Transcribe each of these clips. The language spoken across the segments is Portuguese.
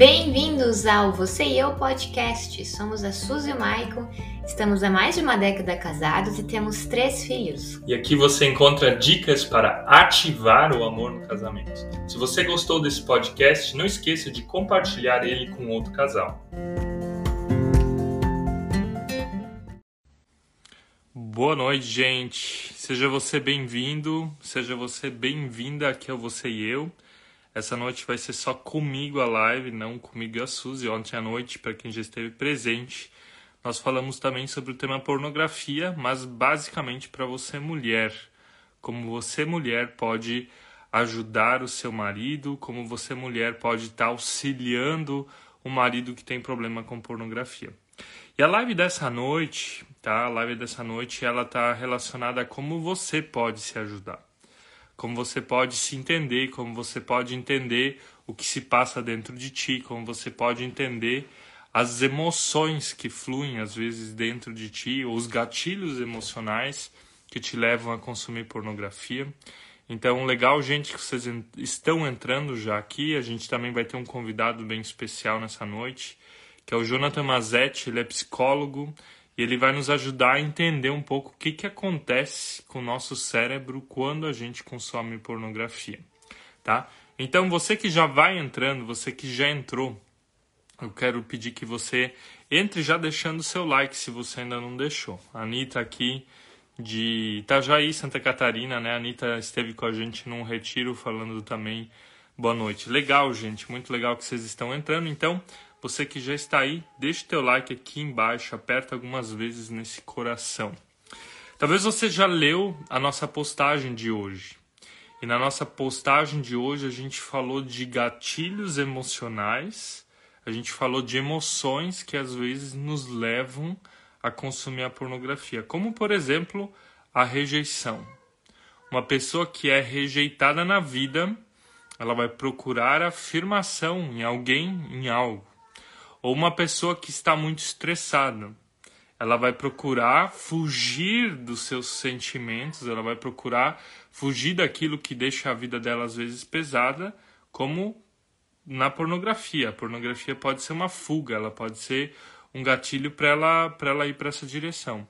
Bem-vindos ao Você e Eu Podcast. Somos a Suzy e o Maicon, estamos há mais de uma década casados e temos três filhos. E aqui você encontra dicas para ativar o amor no casamento. Se você gostou desse podcast, não esqueça de compartilhar ele com outro casal. Boa noite, gente. Seja você bem-vindo, seja você bem-vinda aqui ao Você e Eu. Essa noite vai ser só comigo a live, não comigo e a Suzy. Ontem à noite, para quem já esteve presente, nós falamos também sobre o tema pornografia, mas basicamente para você mulher. Como você mulher pode ajudar o seu marido, como você mulher pode estar tá auxiliando o marido que tem problema com pornografia. E a live dessa noite, tá? A live dessa noite, ela tá relacionada a como você pode se ajudar como você pode se entender, como você pode entender o que se passa dentro de ti, como você pode entender as emoções que fluem às vezes dentro de ti, ou os gatilhos emocionais que te levam a consumir pornografia. Então, legal, gente, que vocês estão entrando já aqui. A gente também vai ter um convidado bem especial nessa noite, que é o Jonathan Mazetti. Ele é psicólogo e ele vai nos ajudar a entender um pouco o que, que acontece com o nosso cérebro quando a gente consome pornografia, tá? Então, você que já vai entrando, você que já entrou, eu quero pedir que você entre já deixando seu like se você ainda não deixou. A Anitta aqui de Itajaí, Santa Catarina, né? A Anitta esteve com a gente num retiro falando também boa noite. Legal, gente, muito legal que vocês estão entrando. Então, você que já está aí, deixe teu like aqui embaixo, aperta algumas vezes nesse coração. Talvez você já leu a nossa postagem de hoje. E na nossa postagem de hoje a gente falou de gatilhos emocionais, a gente falou de emoções que às vezes nos levam a consumir a pornografia, como por exemplo a rejeição. Uma pessoa que é rejeitada na vida, ela vai procurar afirmação em alguém, em algo. Ou uma pessoa que está muito estressada, ela vai procurar fugir dos seus sentimentos, ela vai procurar fugir daquilo que deixa a vida dela às vezes pesada, como na pornografia. A pornografia pode ser uma fuga, ela pode ser um gatilho para ela, ela ir para essa direção.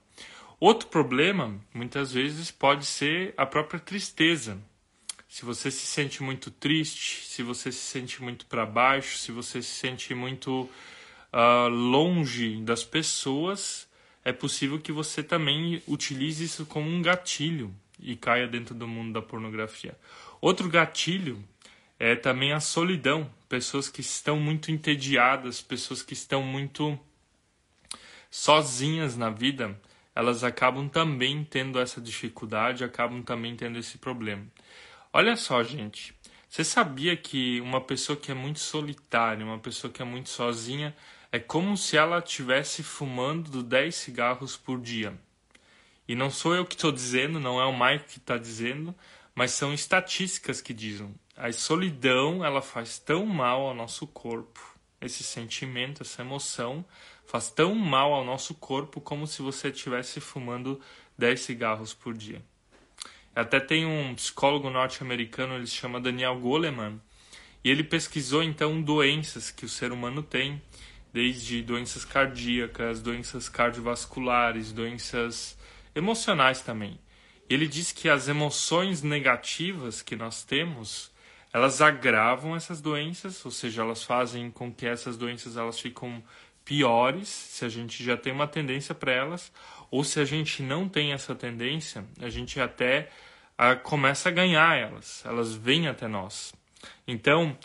Outro problema, muitas vezes, pode ser a própria tristeza. Se você se sente muito triste, se você se sente muito para baixo, se você se sente muito uh, longe das pessoas, é possível que você também utilize isso como um gatilho e caia dentro do mundo da pornografia. Outro gatilho é também a solidão. Pessoas que estão muito entediadas, pessoas que estão muito sozinhas na vida, elas acabam também tendo essa dificuldade, acabam também tendo esse problema. Olha só, gente. Você sabia que uma pessoa que é muito solitária, uma pessoa que é muito sozinha, é como se ela estivesse fumando 10 cigarros por dia. E não sou eu que estou dizendo, não é o Mike que está dizendo, mas são estatísticas que dizem. A solidão ela faz tão mal ao nosso corpo, esse sentimento, essa emoção faz tão mal ao nosso corpo como se você estivesse fumando 10 cigarros por dia. Até tem um psicólogo norte-americano, ele se chama Daniel Goleman, e ele pesquisou então doenças que o ser humano tem desde doenças cardíacas, doenças cardiovasculares, doenças emocionais também. Ele diz que as emoções negativas que nós temos, elas agravam essas doenças, ou seja, elas fazem com que essas doenças elas ficam piores se a gente já tem uma tendência para elas, ou se a gente não tem essa tendência, a gente até a, começa a ganhar elas, elas vêm até nós. Então,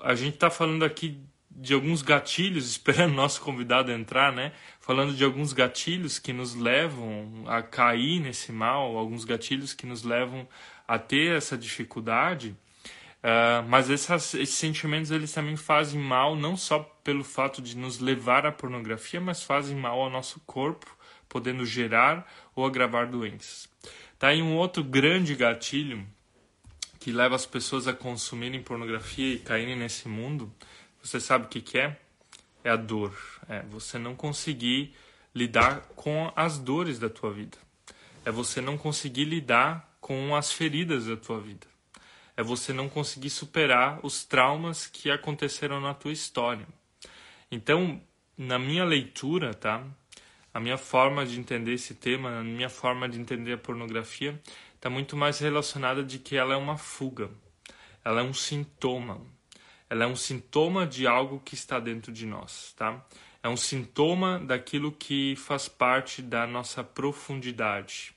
a gente está falando aqui de alguns gatilhos, esperando nosso convidado entrar, né? Falando de alguns gatilhos que nos levam a cair nesse mal, alguns gatilhos que nos levam a ter essa dificuldade. Uh, mas essas, esses sentimentos eles também fazem mal não só pelo fato de nos levar à pornografia, mas fazem mal ao nosso corpo, podendo gerar ou agravar doenças. Tá aí um outro grande gatilho que leva as pessoas a consumirem pornografia e caírem nesse mundo você sabe o que, que é? É a dor. É você não conseguir lidar com as dores da tua vida. É você não conseguir lidar com as feridas da tua vida. é você não conseguir superar os traumas que aconteceram na tua história. Então, na minha leitura, tá? A minha forma de entender esse tema, a minha forma de entender a pornografia, está muito mais relacionada de que ela é uma fuga, ela é um sintoma, ela é um sintoma de algo que está dentro de nós, tá? É um sintoma daquilo que faz parte da nossa profundidade.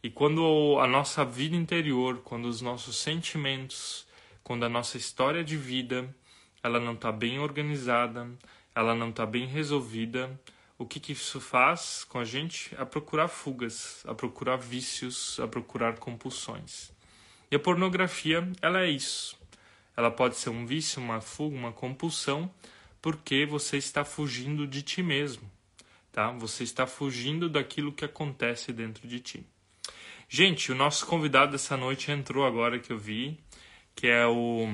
E quando a nossa vida interior, quando os nossos sentimentos, quando a nossa história de vida, ela não está bem organizada, ela não está bem resolvida, o que, que isso faz com a gente? A procurar fugas, a procurar vícios, a procurar compulsões. E a pornografia, ela é isso. Ela pode ser um vício, uma fuga, uma compulsão, porque você está fugindo de ti mesmo, tá? Você está fugindo daquilo que acontece dentro de ti. Gente, o nosso convidado dessa noite entrou agora que eu vi, que é o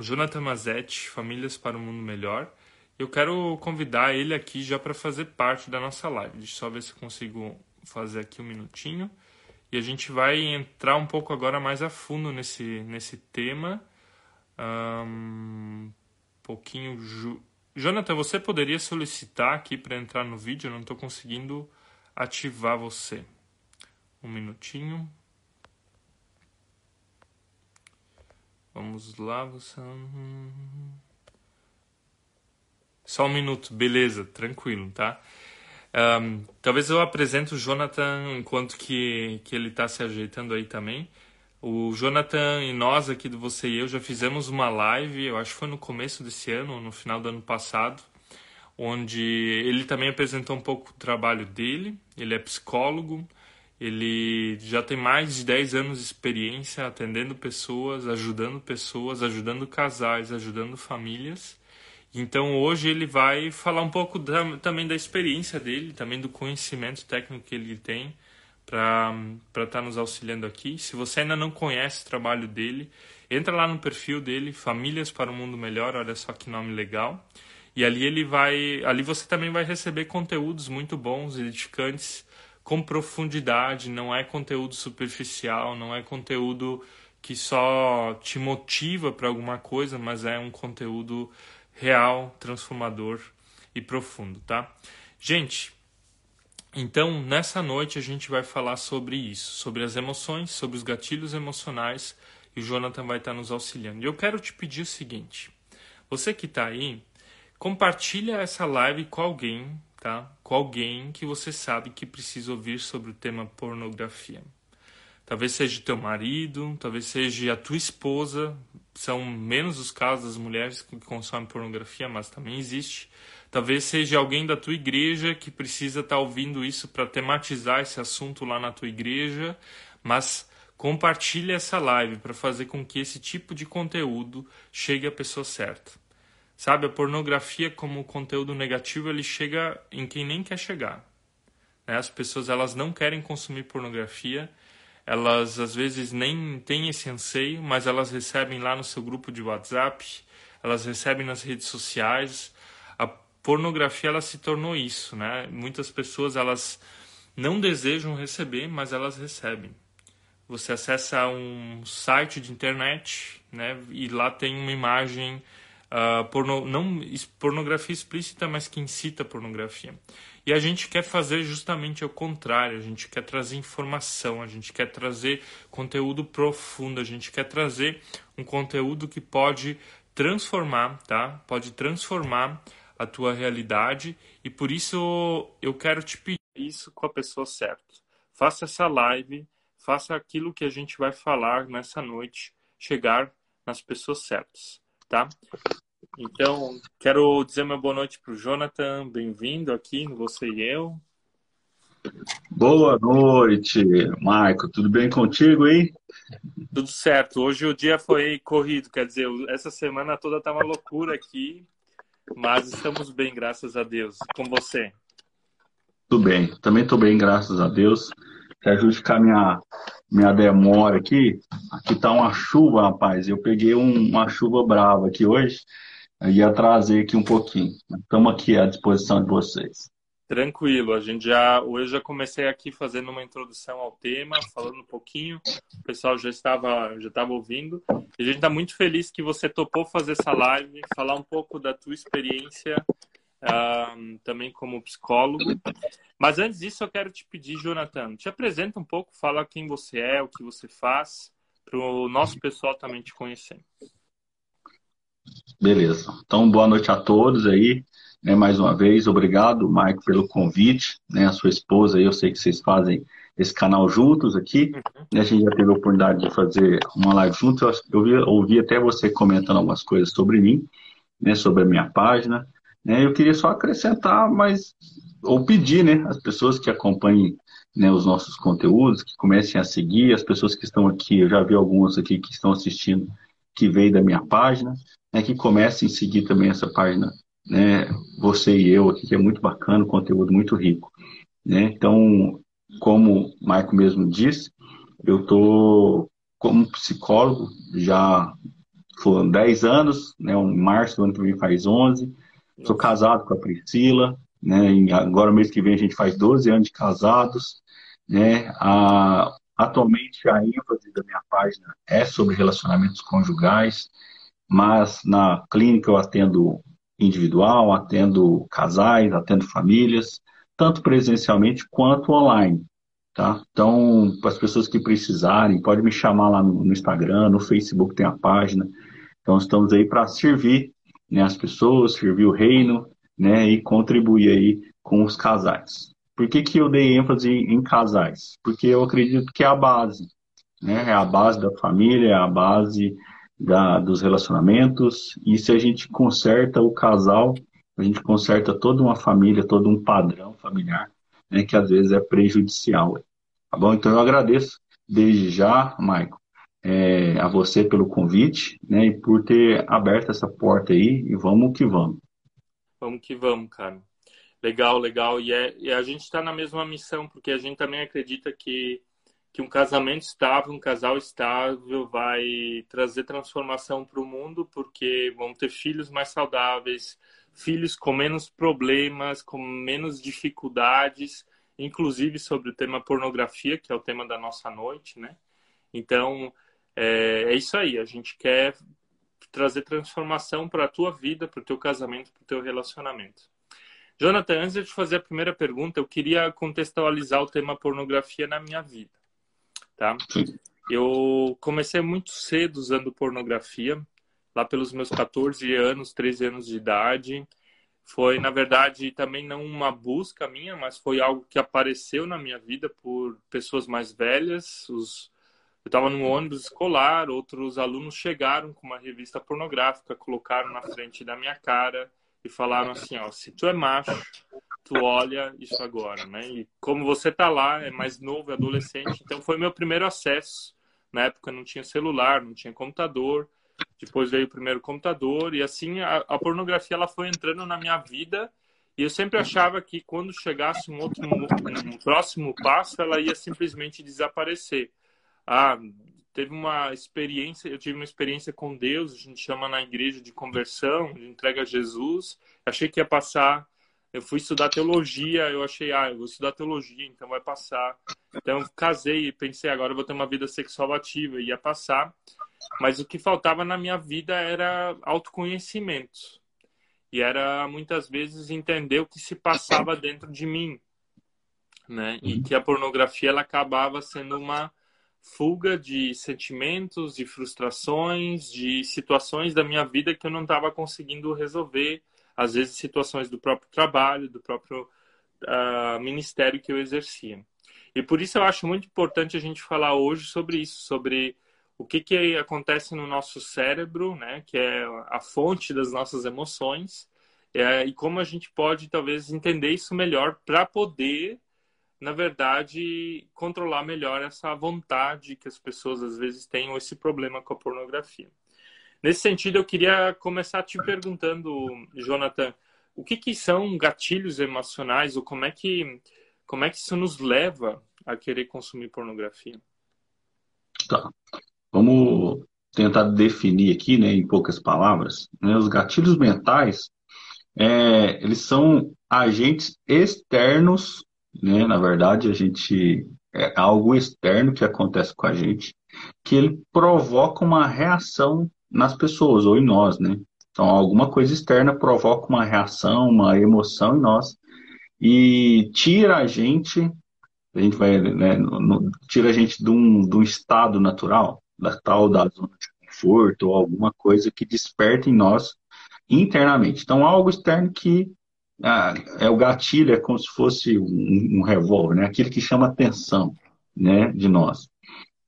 Jonathan Mazetti, Famílias para um Mundo Melhor. Eu quero convidar ele aqui já para fazer parte da nossa live. Deixa eu só ver se consigo fazer aqui um minutinho. E a gente vai entrar um pouco agora mais a fundo nesse, nesse tema. Um pouquinho. Ju... Jonathan, você poderia solicitar aqui para entrar no vídeo? Eu não estou conseguindo ativar você. Um minutinho. Vamos lá, você. Só um minuto, beleza, tranquilo, tá? Um, talvez eu apresente o Jonathan enquanto que, que ele está se ajeitando aí também. O Jonathan e nós aqui do Você e Eu já fizemos uma live, eu acho que foi no começo desse ano, no final do ano passado, onde ele também apresentou um pouco o trabalho dele. Ele é psicólogo, ele já tem mais de 10 anos de experiência atendendo pessoas, ajudando pessoas, ajudando casais, ajudando famílias. Então hoje ele vai falar um pouco da, também da experiência dele, também do conhecimento técnico que ele tem para estar tá nos auxiliando aqui. Se você ainda não conhece o trabalho dele, entra lá no perfil dele, Famílias para um Mundo Melhor, olha só que nome legal. E ali ele vai, ali você também vai receber conteúdos muito bons, edificantes, com profundidade, não é conteúdo superficial, não é conteúdo que só te motiva para alguma coisa, mas é um conteúdo real, transformador e profundo, tá? Gente, então nessa noite a gente vai falar sobre isso, sobre as emoções, sobre os gatilhos emocionais e o Jonathan vai estar nos auxiliando. E eu quero te pedir o seguinte: você que está aí, compartilha essa live com alguém, tá? Com alguém que você sabe que precisa ouvir sobre o tema pornografia. Talvez seja teu marido, talvez seja a tua esposa. São menos os casos das mulheres que consomem pornografia, mas também existe. Talvez seja alguém da tua igreja que precisa estar tá ouvindo isso para tematizar esse assunto lá na tua igreja, mas compartilhe essa live para fazer com que esse tipo de conteúdo chegue à pessoa certa. Sabe, a pornografia como conteúdo negativo, ele chega em quem nem quer chegar. Né? As pessoas elas não querem consumir pornografia, elas às vezes nem têm esse anseio, mas elas recebem lá no seu grupo de WhatsApp, elas recebem nas redes sociais. Pornografia ela se tornou isso, né? Muitas pessoas elas não desejam receber, mas elas recebem. Você acessa um site de internet, né? E lá tem uma imagem uh, porno, não pornografia explícita, mas que incita pornografia. E a gente quer fazer justamente o contrário, a gente quer trazer informação, a gente quer trazer conteúdo profundo, a gente quer trazer um conteúdo que pode transformar, tá? Pode transformar a tua realidade e por isso eu quero te pedir isso com a pessoa certa. Faça essa live, faça aquilo que a gente vai falar nessa noite chegar nas pessoas certas, tá? Então, quero dizer uma boa noite para o Jonathan. Bem-vindo aqui no Você e Eu. Boa noite, Marco. Tudo bem contigo aí? Tudo certo. Hoje o dia foi corrido, quer dizer, essa semana toda tá uma loucura aqui, mas estamos bem, graças a Deus. Com você? Tudo bem. Também estou bem, graças a Deus. Quer justificar minha minha demora aqui. Aqui tá uma chuva, rapaz. Eu peguei um, uma chuva brava aqui hoje. Eu ia trazer aqui um pouquinho. Estamos aqui à disposição de vocês. Tranquilo, a gente já hoje já comecei aqui fazendo uma introdução ao tema, falando um pouquinho, o pessoal já estava já estava ouvindo. E a gente está muito feliz que você topou fazer essa live, falar um pouco da tua experiência também como psicólogo. Mas antes disso, eu quero te pedir, Jonathan, te apresenta um pouco, fala quem você é, o que você faz, para o nosso pessoal também te conhecer. Beleza. Então, boa noite a todos aí. Né, mais uma vez, obrigado, Mike, pelo convite. Né, a sua esposa, eu sei que vocês fazem esse canal juntos aqui. Uhum. Né, a gente já teve a oportunidade de fazer uma live juntos. Eu, ouvi até você comentando algumas coisas sobre mim, né, sobre a minha página. Né, eu queria só acrescentar, mas ou pedir, né, as pessoas que acompanhem né, os nossos conteúdos, que comecem a seguir, as pessoas que estão aqui, eu já vi algumas aqui que estão assistindo, que veio da minha página, né, que comecem a seguir também essa página né, você e eu aqui, que é muito bacana, conteúdo muito rico. Né? Então, como o Maico mesmo disse, eu estou como psicólogo já foram 10 anos, né, em março do ano que vem faz 11. Sou casado com a Priscila, né, agora mês que vem a gente faz 12 anos de casados. Né, a, atualmente a ênfase da minha página é sobre relacionamentos conjugais, mas na clínica eu atendo individual, atendo casais, atendo famílias, tanto presencialmente quanto online. Tá? Então, para as pessoas que precisarem, pode me chamar lá no, Instagram, no Facebook tem a página. Então, estamos aí para servir né, as pessoas, servir o reino né, e contribuir aí com os casais. Por que, que eu dei ênfase em casais? Porque eu acredito que é a base. Né? É a base da família, é a base da, dos relacionamentos. E se a gente conserta o casal, a gente conserta toda uma família, todo um padrão familiar, né, que às vezes é prejudicial. Tá bom? Então eu agradeço desde já, Maicon, é, a você pelo convite né, e por ter aberto essa porta aí. E vamos que vamos. Vamos que vamos, cara. Legal, legal. E, é, e a gente está na mesma missão, porque a gente também acredita que que um casamento estável, um casal estável vai trazer transformação para o mundo, porque vão ter filhos mais saudáveis, filhos com menos problemas, com menos dificuldades, inclusive sobre o tema pornografia, que é o tema da nossa noite, né? Então, é, é isso aí. A gente quer trazer transformação para a tua vida, para o teu casamento, para o teu relacionamento. Jonathan, antes de te fazer a primeira pergunta, eu queria contextualizar o tema pornografia na minha vida tá? Eu comecei muito cedo usando pornografia, lá pelos meus 14 anos, 13 anos de idade. Foi, na verdade, também não uma busca minha, mas foi algo que apareceu na minha vida por pessoas mais velhas. Os... Eu estava num ônibus escolar, outros alunos chegaram com uma revista pornográfica, colocaram na frente da minha cara e falaram assim, ó, se tu é macho, tu olha isso agora, né? E como você tá lá, é mais novo, é adolescente, então foi meu primeiro acesso. Na época não tinha celular, não tinha computador. Depois veio o primeiro computador e assim a, a pornografia ela foi entrando na minha vida e eu sempre achava que quando chegasse um outro um próximo passo, ela ia simplesmente desaparecer. Ah, teve uma experiência, eu tive uma experiência com Deus, a gente chama na igreja de conversão, de entrega a Jesus. Achei que ia passar. Eu fui estudar teologia, eu achei, ah, eu vou estudar teologia, então vai passar. Então casei e pensei, agora eu vou ter uma vida sexual ativa, ia passar. Mas o que faltava na minha vida era autoconhecimento. E era muitas vezes entender o que se passava dentro de mim, né? E que a pornografia ela acabava sendo uma fuga de sentimentos, de frustrações, de situações da minha vida que eu não estava conseguindo resolver, às vezes situações do próprio trabalho, do próprio uh, ministério que eu exercia. E por isso eu acho muito importante a gente falar hoje sobre isso, sobre o que, que acontece no nosso cérebro, né, que é a fonte das nossas emoções, é, e como a gente pode talvez entender isso melhor para poder na verdade, controlar melhor essa vontade que as pessoas às vezes têm esse problema com a pornografia. Nesse sentido, eu queria começar te perguntando, Jonathan, o que, que são gatilhos emocionais ou como é que como é que isso nos leva a querer consumir pornografia? Tá. Vamos tentar definir aqui, né, em poucas palavras, né, os gatilhos mentais, é, eles são agentes externos, né? Na verdade, a gente é algo externo que acontece com a gente, que ele provoca uma reação nas pessoas ou em nós, né? Então, alguma coisa externa provoca uma reação, uma emoção em nós e tira a gente, a gente vai, né, no, tira a gente de um, de um estado natural, da tal da zona de conforto ou alguma coisa que desperta em nós internamente. Então, algo externo que ah, é o gatilho, é como se fosse um, um revólver, né? Aquilo que chama atenção, né, de nós.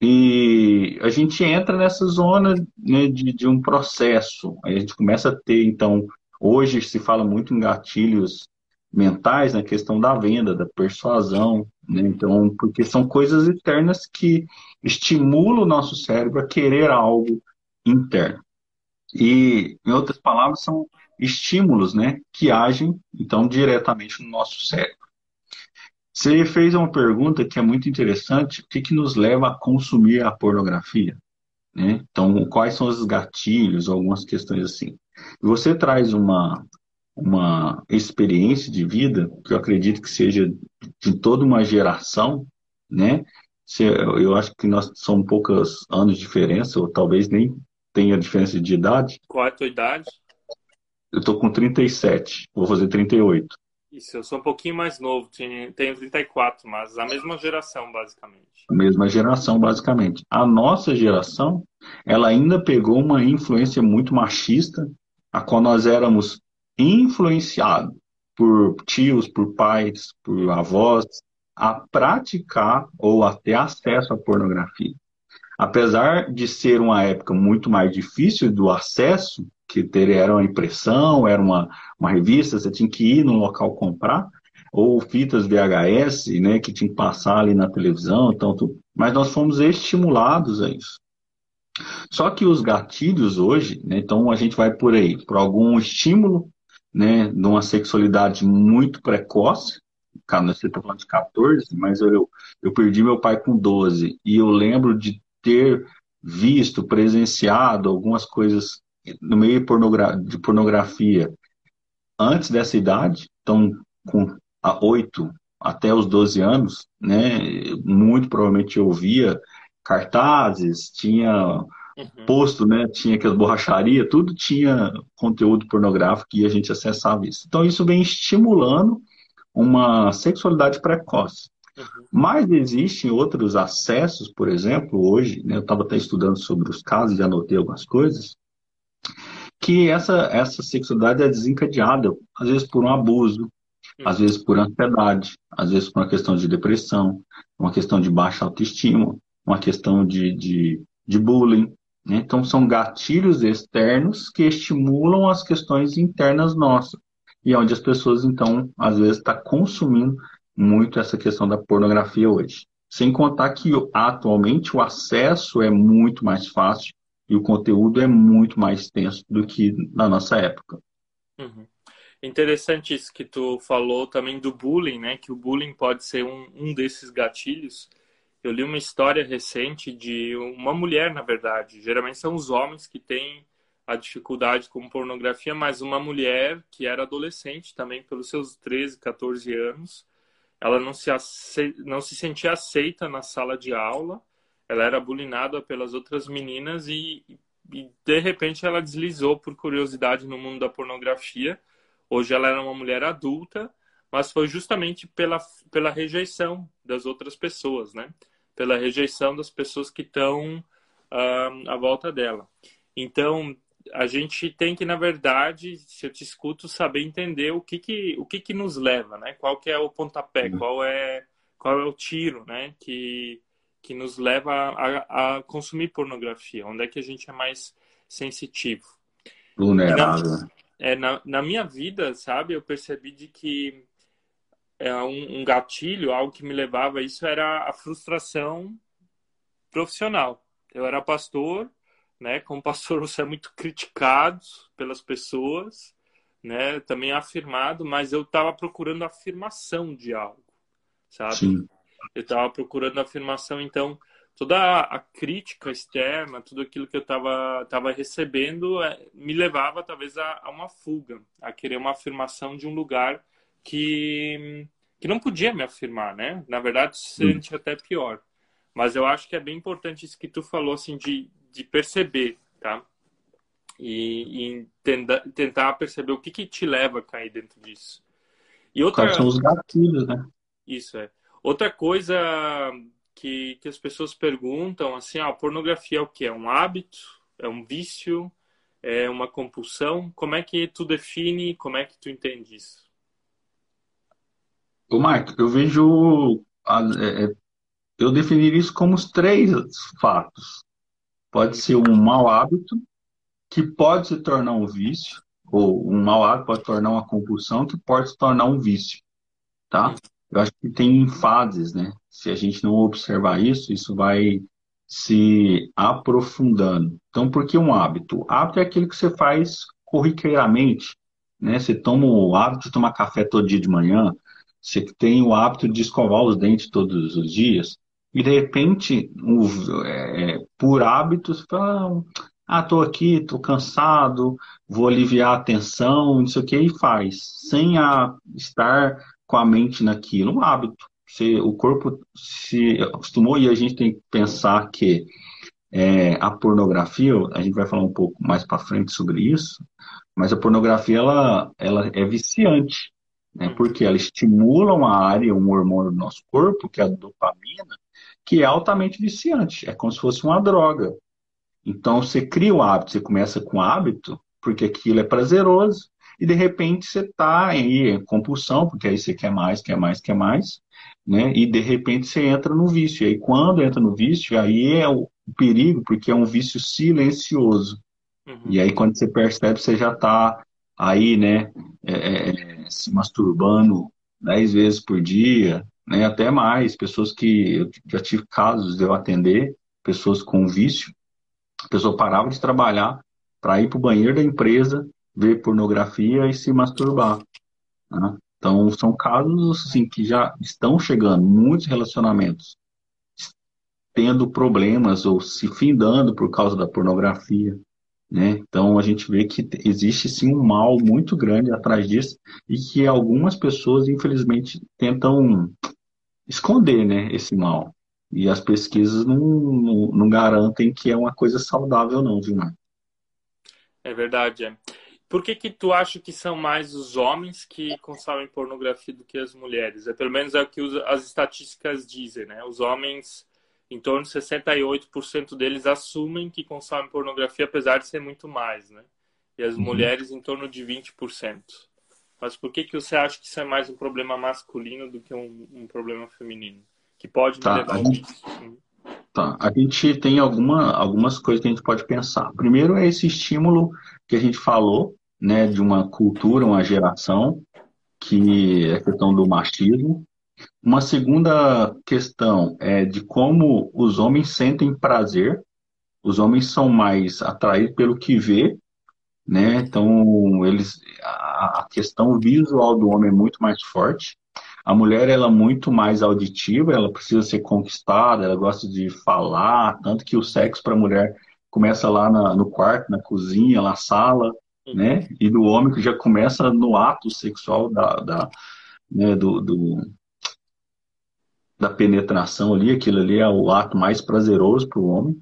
E a gente entra nessa zona né, de, de um processo. Aí a gente começa a ter, então, hoje se fala muito em gatilhos mentais na questão da venda, da persuasão, né? então, porque são coisas externas que estimulam o nosso cérebro a querer algo interno. E, em outras palavras, são estímulos, né, que agem, então, diretamente no nosso cérebro. Você fez uma pergunta que é muito interessante, o que, que nos leva a consumir a pornografia? Né? Então, quais são os gatilhos, algumas questões assim. Você traz uma, uma experiência de vida, que eu acredito que seja de toda uma geração, né? Eu acho que nós somos poucos anos de diferença, ou talvez nem tenha diferença de idade. Qual é a tua idade? Eu tô com 37, vou fazer 38. Isso, eu sou um pouquinho mais novo, tenho 34, mas a mesma geração, basicamente. A mesma geração, basicamente. A nossa geração, ela ainda pegou uma influência muito machista, a qual nós éramos influenciados por tios, por pais, por avós, a praticar ou a ter acesso à pornografia. Apesar de ser uma época muito mais difícil do acesso, que ter, era uma impressão, era uma, uma revista, você tinha que ir no local comprar, ou fitas VHS, né, que tinha que passar ali na televisão, tu, mas nós fomos estimulados a isso. Só que os gatilhos hoje, né, então a gente vai por aí, por algum estímulo, né, de uma sexualidade muito precoce, cara, você está falando de 14, mas eu, eu perdi meu pai com 12, e eu lembro de ter visto, presenciado algumas coisas no meio de pornografia antes dessa idade, então com a 8 até os 12 anos, né, muito provavelmente eu via cartazes, tinha uhum. posto, né, tinha aquelas borracharia, tudo tinha conteúdo pornográfico e a gente acessava isso. Então isso vem estimulando uma sexualidade precoce. Uhum. Mas existem outros acessos, por exemplo, hoje, né, eu estava até estudando sobre os casos e anotei algumas coisas, que essa, essa sexualidade é desencadeada, às vezes por um abuso, uhum. às vezes por ansiedade, às vezes por uma questão de depressão, uma questão de baixa autoestima, uma questão de, de, de bullying. Né? Então, são gatilhos externos que estimulam as questões internas nossas. E é onde as pessoas, então, às vezes, estão tá consumindo muito essa questão da pornografia hoje. Sem contar que atualmente o acesso é muito mais fácil e o conteúdo é muito mais extenso do que na nossa época. Uhum. Interessante isso que tu falou também do bullying, né? Que o bullying pode ser um, um desses gatilhos. Eu li uma história recente de uma mulher, na verdade. Geralmente são os homens que têm a dificuldade com pornografia, mas uma mulher que era adolescente também, pelos seus 13, 14 anos, ela não se, ace... não se sentia aceita na sala de aula ela era bulinada pelas outras meninas e, e, de repente ela deslizou por curiosidade no mundo da pornografia. Hoje ela era uma mulher adulta, mas foi justamente pela, pela rejeição das outras pessoas, né? Pela rejeição das pessoas que estão uh, à volta dela. Então, a gente tem que, na verdade, se eu te escuto, saber entender o que que, o que, que nos leva, né? Qual que é o pontapé, uhum. qual é, qual é o tiro, né? Que, que nos leva a, a, consumir pornografia? Onde é que a gente é mais sensitivo? Vulnerável. Na, é, na, na, minha vida, sabe, eu percebi de que é um, um gatilho, algo que me levava a isso era a frustração profissional. Eu era pastor, né? Como pastor você é muito criticado pelas pessoas, né? Também afirmado, mas eu estava procurando afirmação de algo, sabe? Sim eu estava procurando afirmação, então toda a crítica externa, tudo aquilo que eu estava tava recebendo, é, me levava talvez a, a, uma fuga, a querer uma afirmação de um lugar que, que não podia me afirmar, né? Na verdade, se sente até pior. Mas eu acho que é bem importante isso que tu falou, assim, de, de perceber, tá? E, e tenda, tentar perceber o que, que te leva a cair dentro disso. E outra... Quais são os gatilhos, né? Isso, é. Outra coisa que, que as pessoas perguntam, assim, ah, a pornografia é o que? É um hábito? É um vício? É uma compulsão? Como é que tu define, como é que tu entende isso? Ô, Marco, eu vejo. É, é, eu definiria isso como os três fatos. Pode ser um mau hábito, que pode se tornar um vício, ou um mau hábito pode tornar uma compulsão, que pode se tornar um vício. Tá? Eu acho que tem fases, né? Se a gente não observar isso, isso vai se aprofundando. Então, por que um hábito? O hábito é aquilo que você faz corriqueiramente, né? Você toma o hábito de tomar café todo dia de manhã, você tem o hábito de escovar os dentes todos os dias, e de repente, é, por hábito, você fala, ah, tô aqui, tô cansado, vou aliviar a tensão, não sei o e faz, sem a, estar com a mente naquilo, um hábito. Se, o corpo se acostumou e a gente tem que pensar que é, a pornografia, a gente vai falar um pouco mais para frente sobre isso, mas a pornografia ela, ela é viciante, né? porque ela estimula uma área, um hormônio do nosso corpo, que é a dopamina, que é altamente viciante, é como se fosse uma droga. Então você cria o hábito, você começa com o hábito, porque aquilo é prazeroso, e de repente você está aí em compulsão, porque aí você quer mais, quer mais, quer mais, né? E de repente você entra no vício. E aí quando entra no vício, aí é o perigo, porque é um vício silencioso. Uhum. E aí quando você percebe, você já está aí, né, é, é, é, se masturbando dez vezes por dia, né, até mais. Pessoas que eu já tive casos de eu atender, pessoas com vício, a pessoa parava de trabalhar para ir para o banheiro da empresa ver pornografia e se masturbar. Né? Então, são casos assim, que já estão chegando, muitos relacionamentos tendo problemas ou se findando por causa da pornografia. Né? Então, a gente vê que existe sim um mal muito grande atrás disso e que algumas pessoas, infelizmente, tentam esconder né, esse mal. E as pesquisas não, não, não garantem que é uma coisa saudável, não, viu? É verdade, é. Por que, que tu acha que são mais os homens que consomem pornografia do que as mulheres? É pelo menos é o que as estatísticas dizem, né? Os homens, em torno de 68% deles assumem que consomem pornografia, apesar de ser muito mais, né? E as uhum. mulheres em torno de 20%. Mas por que, que você acha que isso é mais um problema masculino do que um, um problema feminino? Que pode tá, levar ao gente... Tá. A gente tem alguma, algumas coisas que a gente pode pensar. Primeiro é esse estímulo que a gente falou, né, de uma cultura, uma geração, que é a questão do machismo. Uma segunda questão é de como os homens sentem prazer. Os homens são mais atraídos pelo que vê, né? Então, eles a questão visual do homem é muito mais forte. A mulher ela é muito mais auditiva, ela precisa ser conquistada, ela gosta de falar, tanto que o sexo para a mulher começa lá na, no quarto, na cozinha, na sala, né? E do homem que já começa no ato sexual da, da né, do, do, da penetração ali, aquilo ali é o ato mais prazeroso para o homem,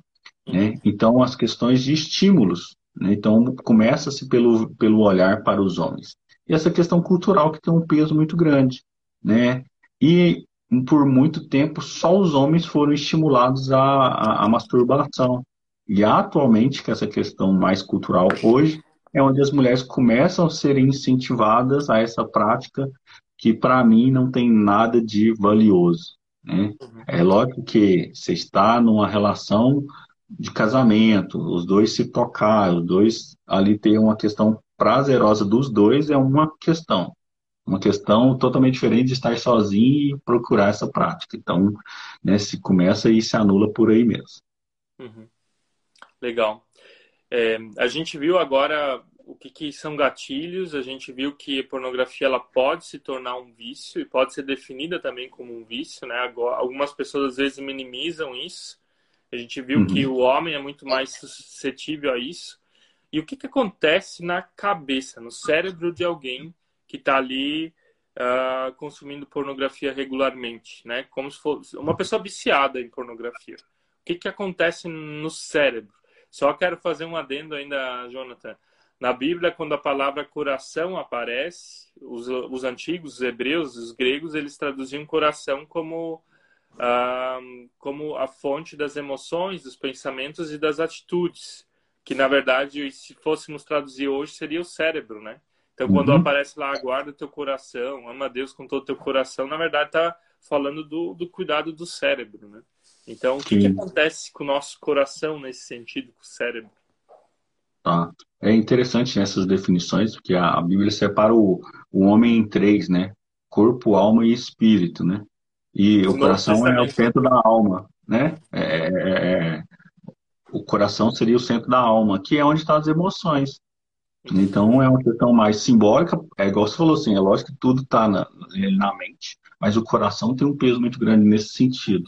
né? Então as questões de estímulos, né? Então começa-se pelo, pelo olhar para os homens. E essa questão cultural que tem um peso muito grande né? E por muito tempo só os homens foram estimulados à, à, à masturbação. E atualmente, que essa questão mais cultural hoje, é onde as mulheres começam a ser incentivadas a essa prática que para mim não tem nada de valioso. Né? É lógico que você está numa relação de casamento, os dois se tocar, os dois ali ter uma questão prazerosa dos dois é uma questão uma questão totalmente diferente de estar sozinho e procurar essa prática. Então, né, se começa e se anula por aí mesmo. Uhum. Legal. É, a gente viu agora o que, que, são gatilhos, a gente viu que a pornografia ela pode se tornar um vício e pode ser definida também como um vício, né? Agora, algumas pessoas às vezes minimizam isso. A gente viu uhum. que o homem é muito mais suscetível a isso. E o que, que acontece na cabeça, no cérebro de alguém que está ali uh, consumindo pornografia regularmente, né? Como se fosse uma pessoa viciada em pornografia. O que, que acontece no cérebro? Só quero fazer um adendo ainda, Jonathan. Na Bíblia, quando a palavra coração aparece, os, os antigos, os hebreus, os gregos, eles traduziam coração como, ah, como a fonte das emoções, dos pensamentos e das atitudes. Que, na verdade, se fôssemos traduzir hoje, seria o cérebro, né? Então, quando uhum. aparece lá, guarda teu coração, ama Deus com todo o teu coração, na verdade está falando do, do cuidado do cérebro, né? Então, o que, que, acontece com o nosso coração nesse sentido, com o cérebro? Tá. É interessante essas definições, porque a, Bíblia separa o, o homem em três, né? Corpo, alma e espírito, né? E o coração é o centro da alma, né? É, é, é, o coração seria o centro da alma, que é onde estão as emoções. Então é uma questão mais simbólica, é igual você falou assim, é lógico que tudo está na, na mente, mas o coração tem um peso muito grande nesse sentido.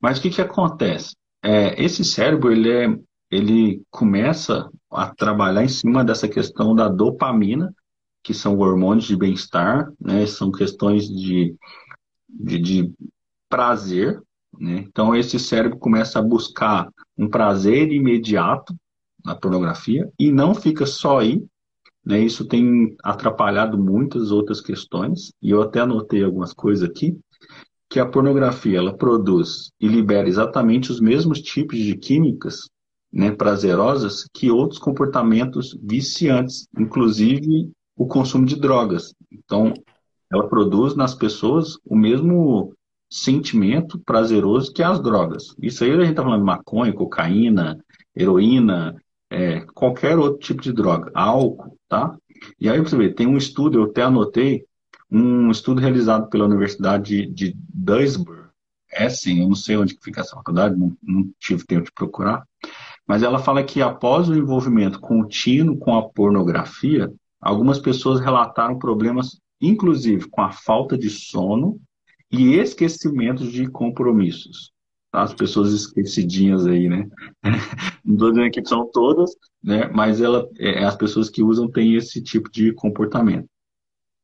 Mas o que, que acontece? É, esse cérebro ele, é, ele começa a trabalhar em cima dessa questão da dopamina, que são hormônios de bem-estar, né? são questões de, de, de prazer. Né? Então esse cérebro começa a buscar um prazer imediato na pornografia e não fica só aí. Né? Isso tem atrapalhado muitas outras questões, e eu até anotei algumas coisas aqui que a pornografia ela produz e libera exatamente os mesmos tipos de químicas né, prazerosas que outros comportamentos viciantes, inclusive o consumo de drogas. Então, ela produz nas pessoas o mesmo sentimento prazeroso que as drogas. Isso aí a gente está falando de maconha, cocaína, heroína, é, qualquer outro tipo de droga, álcool, tá? E aí você vê, tem um estudo, eu até anotei, um estudo realizado pela Universidade de Duisburg, é sim, eu não sei onde fica essa faculdade, não, não tive tempo de procurar, mas ela fala que após o envolvimento contínuo com a pornografia, algumas pessoas relataram problemas, inclusive com a falta de sono e esquecimentos de compromissos. As pessoas esquecidinhas aí, né? Não estou dizendo que são todas, né? mas ela, é, as pessoas que usam têm esse tipo de comportamento.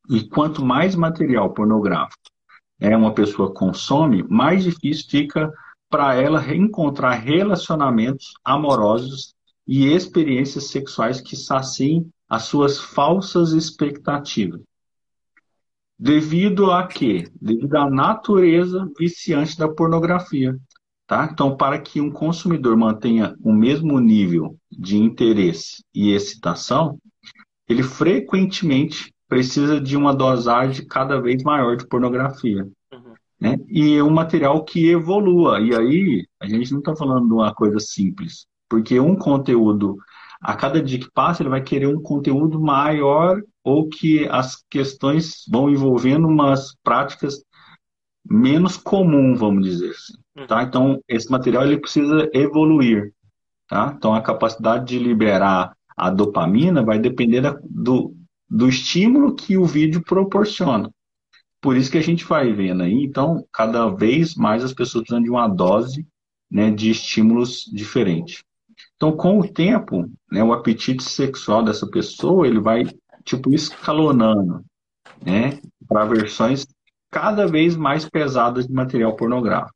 E quanto mais material pornográfico é, uma pessoa consome, mais difícil fica para ela reencontrar relacionamentos amorosos e experiências sexuais que saciem as suas falsas expectativas. Devido a quê? Devido à natureza viciante da pornografia. Tá? Então, para que um consumidor mantenha o mesmo nível de interesse e excitação, ele frequentemente precisa de uma dosagem cada vez maior de pornografia. Uhum. Né? E é um material que evolua. E aí, a gente não está falando de uma coisa simples, porque um conteúdo, a cada dia que passa, ele vai querer um conteúdo maior ou que as questões vão envolvendo umas práticas menos comum, vamos dizer assim. Uhum. Tá? Então, esse material ele precisa evoluir. Tá? Então, a capacidade de liberar a dopamina vai depender da, do, do estímulo que o vídeo proporciona. Por isso que a gente vai vendo aí, então, cada vez mais as pessoas precisam de uma dose né, de estímulos diferentes. Então, com o tempo, né, o apetite sexual dessa pessoa, ele vai, tipo, escalonando, né, para versões cada vez mais pesadas de material pornográfico.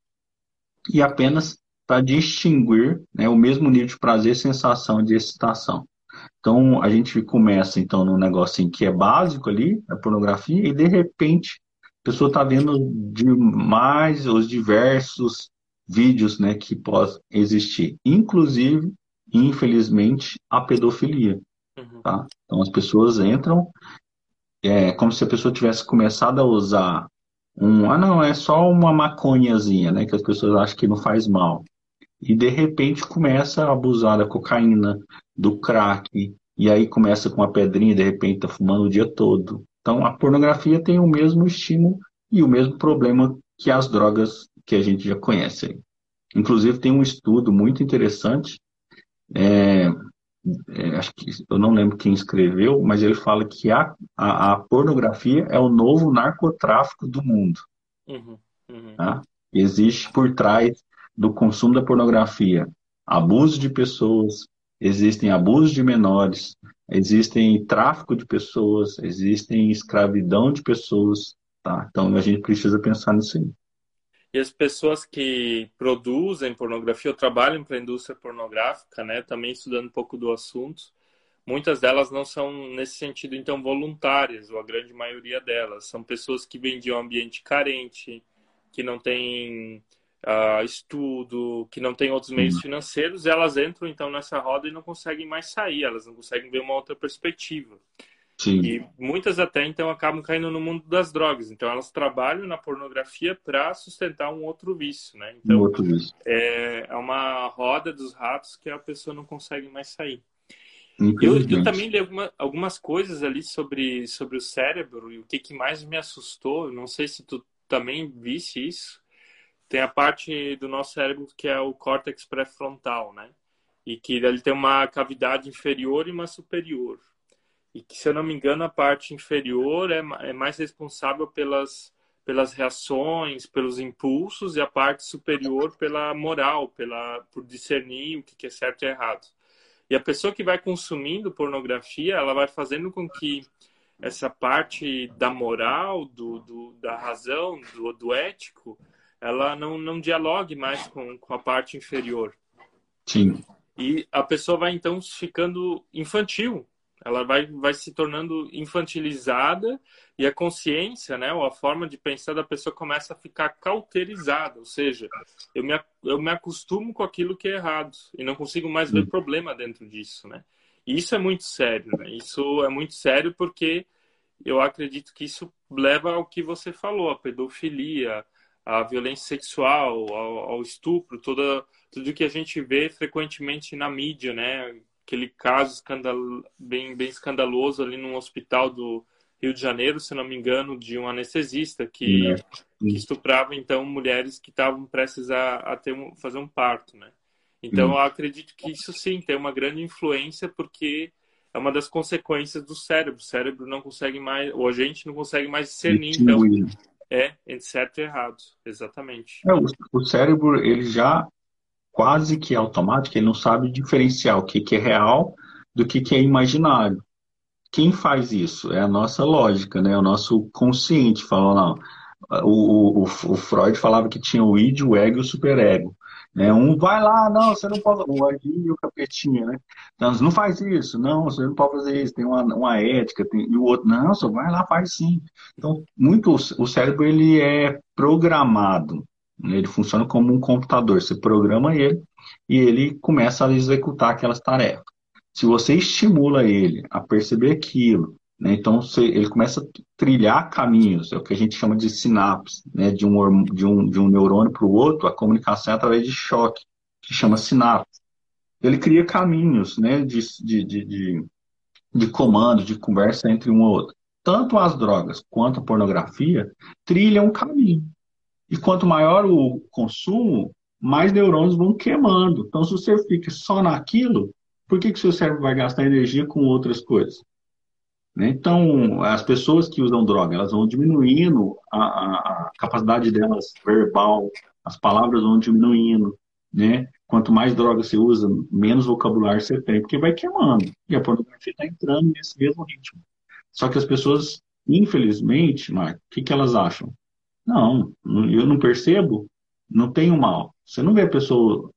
E apenas para distinguir né, o mesmo nível de prazer, sensação de excitação. Então, a gente começa, então, num negocinho que é básico ali, a pornografia, e de repente a pessoa está vendo demais os diversos vídeos né, que podem existir. Inclusive, infelizmente, a pedofilia. Uhum. Tá? Então, as pessoas entram é como se a pessoa tivesse começado a usar um... Ah, não, é só uma maconhazinha, né? Que as pessoas acham que não faz mal e de repente começa a abusar da cocaína, do crack, e aí começa com uma pedrinha, de repente tá fumando o dia todo. Então a pornografia tem o mesmo estímulo e o mesmo problema que as drogas que a gente já conhece. Inclusive tem um estudo muito interessante, é, é, acho que eu não lembro quem escreveu, mas ele fala que a, a, a pornografia é o novo narcotráfico do mundo. Uhum, uhum. Tá? Existe por trás do consumo da pornografia, abuso de pessoas, existem abusos de menores, existem tráfico de pessoas, existem escravidão de pessoas, tá? Então a gente precisa pensar nisso aí. E as pessoas que produzem pornografia ou trabalham para a indústria pornográfica, né, também estudando um pouco do assunto, muitas delas não são nesse sentido então voluntárias, ou a grande maioria delas são pessoas que vêm de um ambiente carente, que não tem uh, estudo, que não tem outros meios financeiros, elas entram então nessa roda e não conseguem mais sair, elas não conseguem ver uma outra perspectiva. Sim. E muitas até então acabam caindo no mundo das drogas. Então elas trabalham na pornografia para sustentar um outro vício, né? Então um outro vício. É, é uma roda dos ratos que a pessoa não consegue mais sair. Eu, eu, também li alguma, algumas coisas ali sobre, sobre o cérebro e o que, que mais me assustou. Não sei se tu também visse isso tem a parte do nosso cérebro que é o córtex pré-frontal, né? E que ele tem uma cavidade inferior e uma superior. E que, se eu não me engano, a parte inferior é, é mais responsável pelas, pelas reações, pelos impulsos, e a parte superior pela moral, pela, por discernir o que é certo e errado. E a pessoa que vai consumindo pornografia, ela vai fazendo com que essa parte da moral, do, do da razão, do, do ético, ela não, não dialogue mais com, com a parte inferior. Sim. E a pessoa vai então ficando infantil, ela vai, vai se tornando infantilizada e a consciência, né, ou a forma de pensar da pessoa começa a ficar cauterizada, ou seja, eu me, eu me acostumo com aquilo que é errado e não consigo mais ver problema dentro disso, né? E isso é muito sério, né? Isso é muito sério porque eu acredito que isso leva ao que você falou, a pedofilia, à violência sexual, ao, ao estupro, toda, tudo que a gente vê frequentemente na mídia, né? Aquele caso escandal, bem, bem escandaloso ali num hospital do Rio de Janeiro, se não me engano, de um anestesista que, que estuprava então mulheres que estavam prestes a, a ter um, fazer um parto, né? Então, hum. eu acredito que isso sim tem uma grande influência porque é uma das consequências do cérebro. O cérebro não consegue mais, ou a gente não consegue mais discernir, então, é, entre certo e errado, exatamente. É, o, o, cérebro, ele já quase que automático, ele não sabe diferenciar o que, que é real do que, que é imaginário. Quem faz isso? É a nossa lógica, né? O nosso consciente falou, não. O, o, o Freud falava que tinha o id, o ego e o superego. Né? Um vai lá, não, você não pode. O anjinho e o capetinha, né? Então, não faz isso, não, você não pode fazer isso, tem uma, uma ética, tem... e o outro, não, só vai lá, faz sim. Então, muito o cérebro ele é programado? Ele funciona como um computador, você programa ele e ele começa a executar aquelas tarefas. Se você estimula ele a perceber aquilo, né? Então, você, ele começa a trilhar caminhos, é o que a gente chama de sinapse, né? de, um, de, um, de um neurônio para o outro, a comunicação é através de choque, que chama sinapse. Ele cria caminhos né? de, de, de, de, comando, de conversa entre um e outro. Tanto as drogas quanto a pornografia trilham um caminho. E quanto maior o consumo, mais neurônios vão queimando. Então, se você fica só naquilo, por que, que seu cérebro vai gastar energia com outras coisas? Né? Então, as pessoas que usam droga, elas vão diminuindo a, a, capacidade delas verbal, as palavras vão diminuindo, né? Quanto mais droga você usa, menos vocabulário você tem, porque vai queimando. E a pornografia está entrando nesse mesmo ritmo. Só que as pessoas, infelizmente, o que, que elas acham? Não, eu não percebo, não tenho mal. Você não vê a pessoa,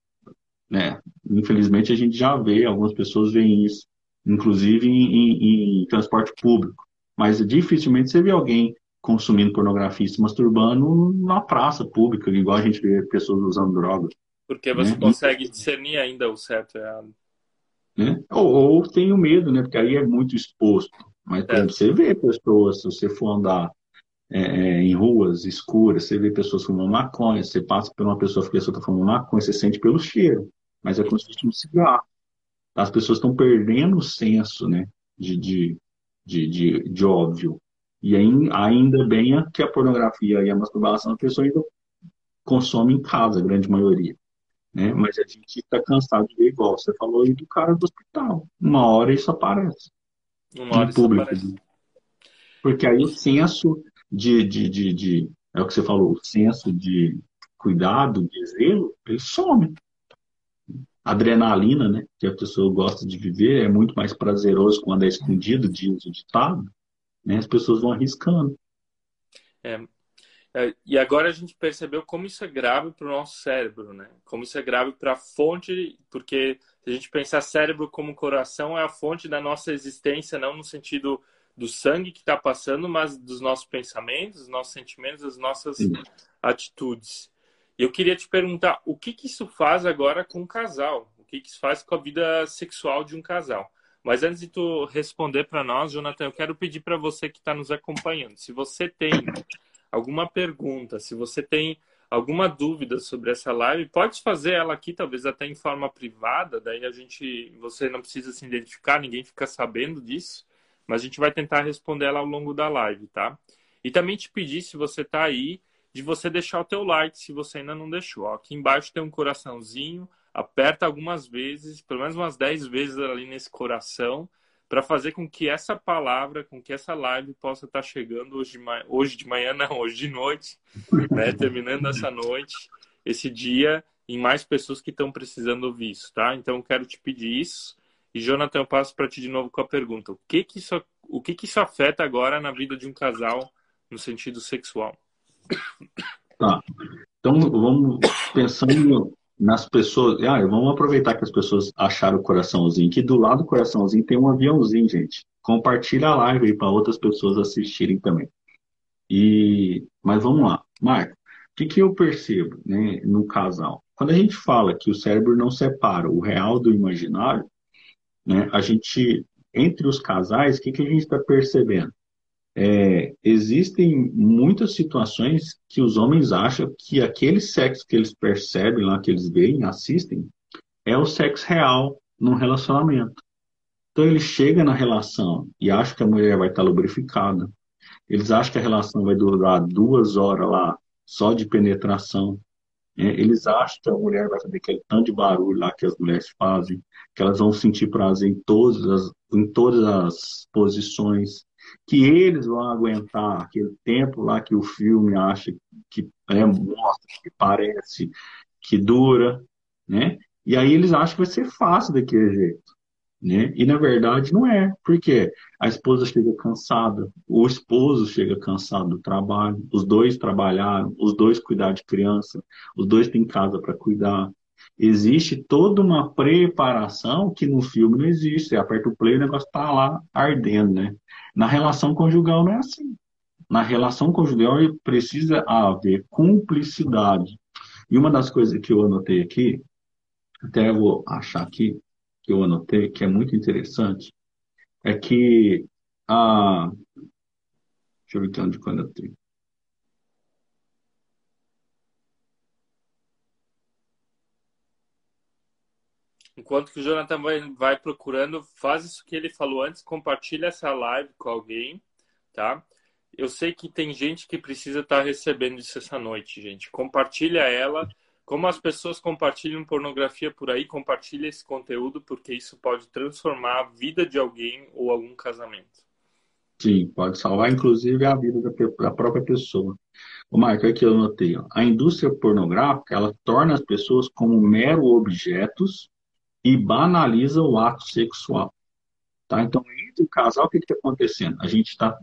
né? Infelizmente a gente já vê, algumas pessoas veem isso inclusive em, em, transporte público. Mas dificilmente você vê alguém consumindo pornografia e se masturbando na praça pública, igual a gente vê pessoas usando drogas. Porque você né? consegue discernir ainda o certo e errado. Né? Ou, ou tem o medo, né? Porque aí é muito exposto. Mas é. você vê pessoas, se você for andar é, é, em ruas escuras, você vê pessoas fumando maconha, você passa por uma pessoa que está fumando maconha, você sente pelo cheiro. Mas é como se fosse um cigarro as pessoas estão perdendo o senso né, de, de, de, de, de óbvio. E ainda bem que a pornografia e a masturbação a pessoa ainda consome em casa, a grande maioria. Né? Mas a gente está cansado de ver igual. Você falou aí do cara do hospital. Uma hora isso aparece. Uma hora público. Aparece. Porque aí o senso de, de, de, de, É o que você falou, o senso de cuidado, de zelo, ele some. adrenalina, né, que a pessoa gosta de viver, é muito mais prazeroso quando é escondido, diz o ditado, né, as pessoas vão arriscando. É, é, e agora a gente percebeu como isso é grave para o nosso cérebro, né? Como isso é grave para a fonte, porque se a gente pensar cérebro como coração, é a fonte da nossa existência, não no sentido do sangue que está passando, mas dos nossos pensamentos, dos nossos sentimentos, das nossas Sim. atitudes. E eu queria te perguntar, o que, que isso faz agora com o casal? O que, que isso faz com a vida sexual de um casal? Mas antes de tu responder para nós, Jonathan, eu quero pedir para você que está nos acompanhando, se você tem alguma pergunta, se você tem alguma dúvida sobre essa live, pode fazer ela aqui, talvez até em forma privada, daí a gente, você não precisa se identificar, ninguém fica sabendo disso, mas a gente vai tentar responder ela ao longo da live, tá? E também te pedir, se você está aí, de você deixar o teu like se você ainda não deixou. Aqui embaixo tem um coraçãozinho, aperta algumas vezes, pelo menos umas 10 vezes ali nesse coração, para fazer com que essa palavra, com que essa live possa estar tá chegando hoje de, manhã, hoje de manhã, não, hoje de noite, né? terminando essa noite, esse dia, em mais pessoas que estão precisando ouvir isso, tá? Então, quero te pedir isso. E, Jonathan, eu passo para ti de novo com a pergunta: o que que isso, o que que isso afeta agora na vida de um casal no sentido sexual? Tá. Então, vamos pensando nas pessoas. Ah, vamos aproveitar que as pessoas acharam o coraçãozinho, que do lado do coraçãozinho tem um aviãozinho, gente. Compartilha a live aí para outras pessoas assistirem também. E, mas vamos lá, Marco. O que, que eu percebo né, no casal? Quando a gente fala que o cérebro não separa o real do imaginário, né, a gente, entre os casais, o que, que a gente está percebendo? é, existem muitas situações que os homens acham que aquele sexo que eles percebem lá, que eles veem, assistem, é o sexo real num relacionamento. Então ele chega na relação e acha que a mulher vai estar lubrificada. Eles acham que a relação vai durar duas horas lá só de penetração. É, eles acham que a mulher vai fazer aquele tanto de barulho lá que as mulheres fazem, que elas vão sentir prazer em todas as, em todas as posições que eles vão aguentar aquele tempo lá que o filme acha que é, mostra, que parece, que dura, né? E aí eles acham que vai ser fácil daquele jeito, né? E na verdade não é, porque a esposa chega cansada, o esposo chega cansado do trabalho, os dois trabalharam, os dois cuidar de criança, os dois têm casa para cuidar, existe toda uma preparação que no filme não existe. Você aperta o play e o negócio está lá ardendo, né? Na relação conjugal não é assim. Na relação conjugal precisa haver cumplicidade. E uma das coisas que eu anotei aqui, até vou achar aqui, que eu anotei, que é muito interessante, é que a. Deixa eu ver onde eu tenho. Enquanto que o Jonathan vai, vai procurando, faz isso que ele falou antes, compartilha essa live com alguém, tá? Eu sei que tem gente que precisa estar tá recebendo isso essa noite, gente. Compartilha ela. Como as pessoas compartilham pornografia por aí, compartilha esse conteúdo, porque isso pode transformar a vida de alguém ou algum casamento. Sim, pode salvar inclusive a vida da, própria pessoa. O Marco, aqui eu notei, ó, a indústria pornográfica, ela torna as pessoas como mero objetos e banaliza o ato sexual. Tá? Então, entre o casal, o que está acontecendo? A gente está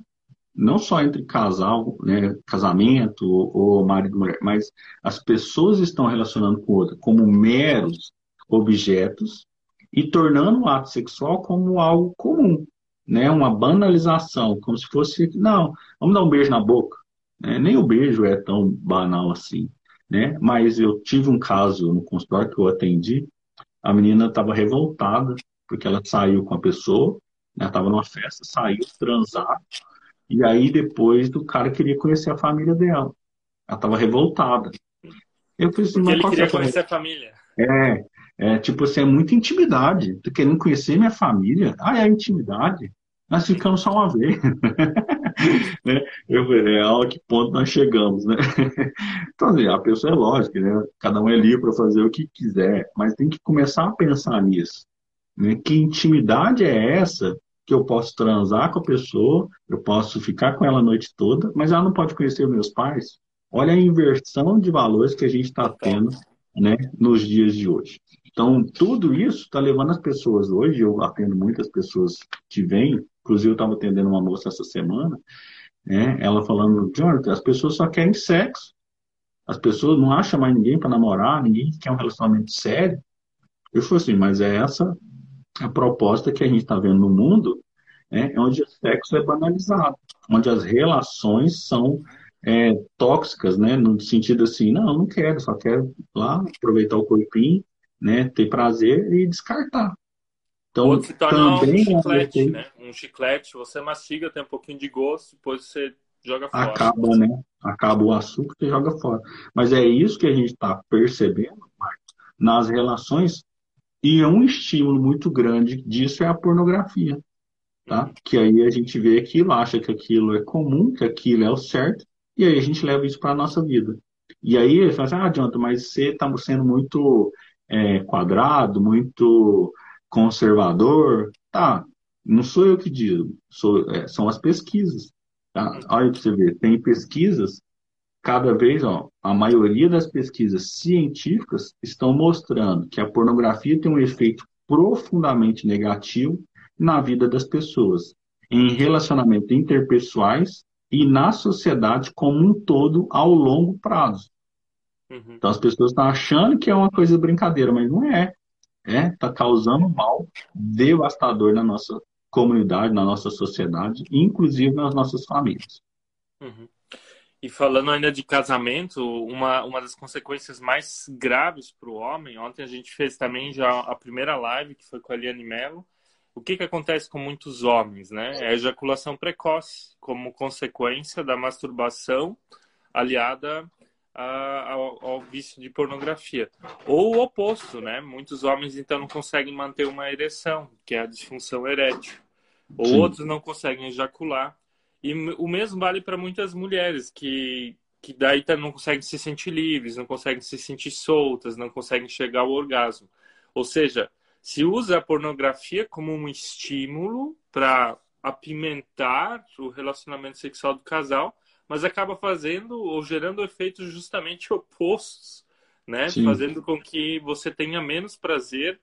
não só entre casal, né, casamento ou marido e mulher, mas as pessoas estão relacionando com outra como meros objetos e tornando o ato sexual como algo comum, né, uma banalização, como se fosse, não, vamos dar um beijo na boca. Né? Nem o beijo é tão banal assim. Né? Mas eu tive um caso no consultório que eu atendi, a menina estava revoltada porque ela saiu com a pessoa, estava né, numa festa, saiu transar, e aí depois do cara queria conhecer a família dela. Ela estava revoltada. Eu falei assim, ele queria conhecer a família. É, é, tipo assim, é muita intimidade. Tô querendo conhecer minha família. Ah, é a intimidade. Nós ficamos só uma vez. né? Eu falei, é, a que ponto nós chegamos, né? então, assim, a pessoa é lógica, né? Cada um é livre para fazer o que quiser, mas tem que começar a pensar nisso. Né? Que intimidade é essa que eu posso transar com a pessoa, eu posso ficar com ela a noite toda, mas ela não pode conhecer meus pais? Olha a inversão de valores que a gente está tendo né, nos dias de hoje. Então, tudo isso está levando as pessoas hoje, eu atendo muitas pessoas que vêm, inclusive eu estava atendendo uma moça essa semana, né, ela falando, Jonathan, as pessoas só querem sexo. As pessoas não acham mais ninguém para namorar, ninguém quer um relacionamento sério. Eu falei assim, mas é essa a proposta que a gente está vendo no mundo, né, onde o sexo é banalizado, onde as relações são é, tóxicas, né, no sentido assim, não, não quero, só quero lá aproveitar o corpinho, né, ter prazer e descartar. Então, Ou se torna um chiclete, né? Um chiclete, você mastiga, tem um pouquinho de gosto, depois você joga fora. Acaba, né? Acaba o açúcar e joga fora. Mas é isso que a gente está percebendo, Marcos, nas relações, e é um estímulo muito grande disso é a pornografia. Tá? Que aí a gente vê aquilo, acha que aquilo é comum, que aquilo é o certo, e aí a gente leva isso para a nossa vida. E aí ele fala assim, ah, adianta, mas você está sendo muito é, quadrado, muito conservador. Tá, não sou eu que digo, sou, é, são as pesquisas. Tá? Olha para você ver, tem pesquisas, cada vez, ó, a maioria das pesquisas científicas estão mostrando que a pornografia tem um efeito profundamente negativo na vida das pessoas, em relacionamentos interpessoais e na sociedade como um todo ao longo prazo. Uhum. Então as pessoas estão achando que é uma coisa de brincadeira, mas não é. É, está causando mal devastador na nossa comunidade, na nossa sociedade, inclusive nas nossas famílias. Uhum. E falando ainda de casamento, uma, uma das consequências mais graves para o homem, ontem a gente fez também já a primeira live, que foi com a Eliane Mello, o que, que acontece com muitos homens, né? É a ejaculação precoce, como consequência da masturbação aliada a, ao, ao, vício de pornografia. Ou o oposto, né? Muitos homens então não conseguem manter uma ereção, que é a disfunção erétil. Ou Sim. outros não conseguem ejacular. E o mesmo vale para muitas mulheres que, que daí tá, não conseguem se sentir livres, não conseguem se sentir soltas, não conseguem chegar ao orgasmo. Ou seja, se usa a pornografia como um estímulo para apimentar o relacionamento sexual do casal, mas acaba fazendo ou gerando efeitos justamente opostos, né? Sim. Fazendo com que você tenha menos prazer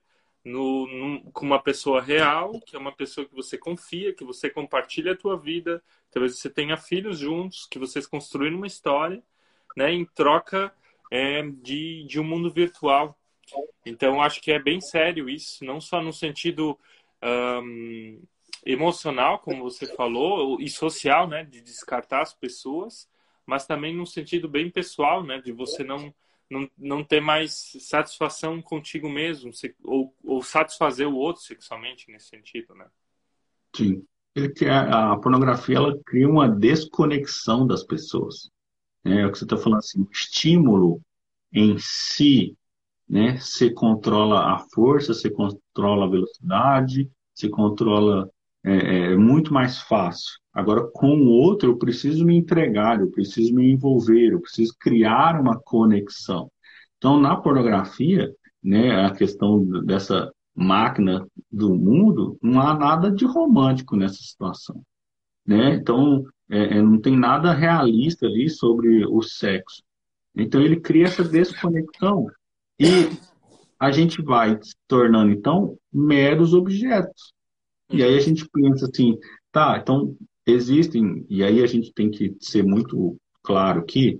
no, no, com uma pessoa real, que é uma pessoa que você confia, que você compartilha a tua vida, talvez você tenha filhos juntos, que vocês construíram uma história, né? Em troca é, de, de um mundo virtual. Então, acho que é bem sério isso, não só no sentido um, emocional, como você falou, e social, né, de descartar as pessoas, mas também num sentido bem pessoal, né, de você não não, não ter mais satisfação contigo mesmo, ou, ou satisfazer o outro sexualmente nesse sentido, né? Sim. Ele, a pornografia ela cria uma desconexão das pessoas. É, é o que você está falando assim, o estímulo em si, né? Você controla a força, você controla a velocidade, você controla é, é muito mais fácil. Agora, com o outro, eu preciso me entregar, eu preciso me envolver, eu preciso criar uma conexão. Então, na pornografia, né, a questão dessa máquina do mundo, não há nada de romântico nessa situação. Né? Então, é, é não tem nada realista ali sobre o sexo. Então, ele cria essa desconexão e a gente vai se tornando, então, meros objetos. E aí a gente pensa assim, tá, então existem, e aí a gente tem que ser muito claro que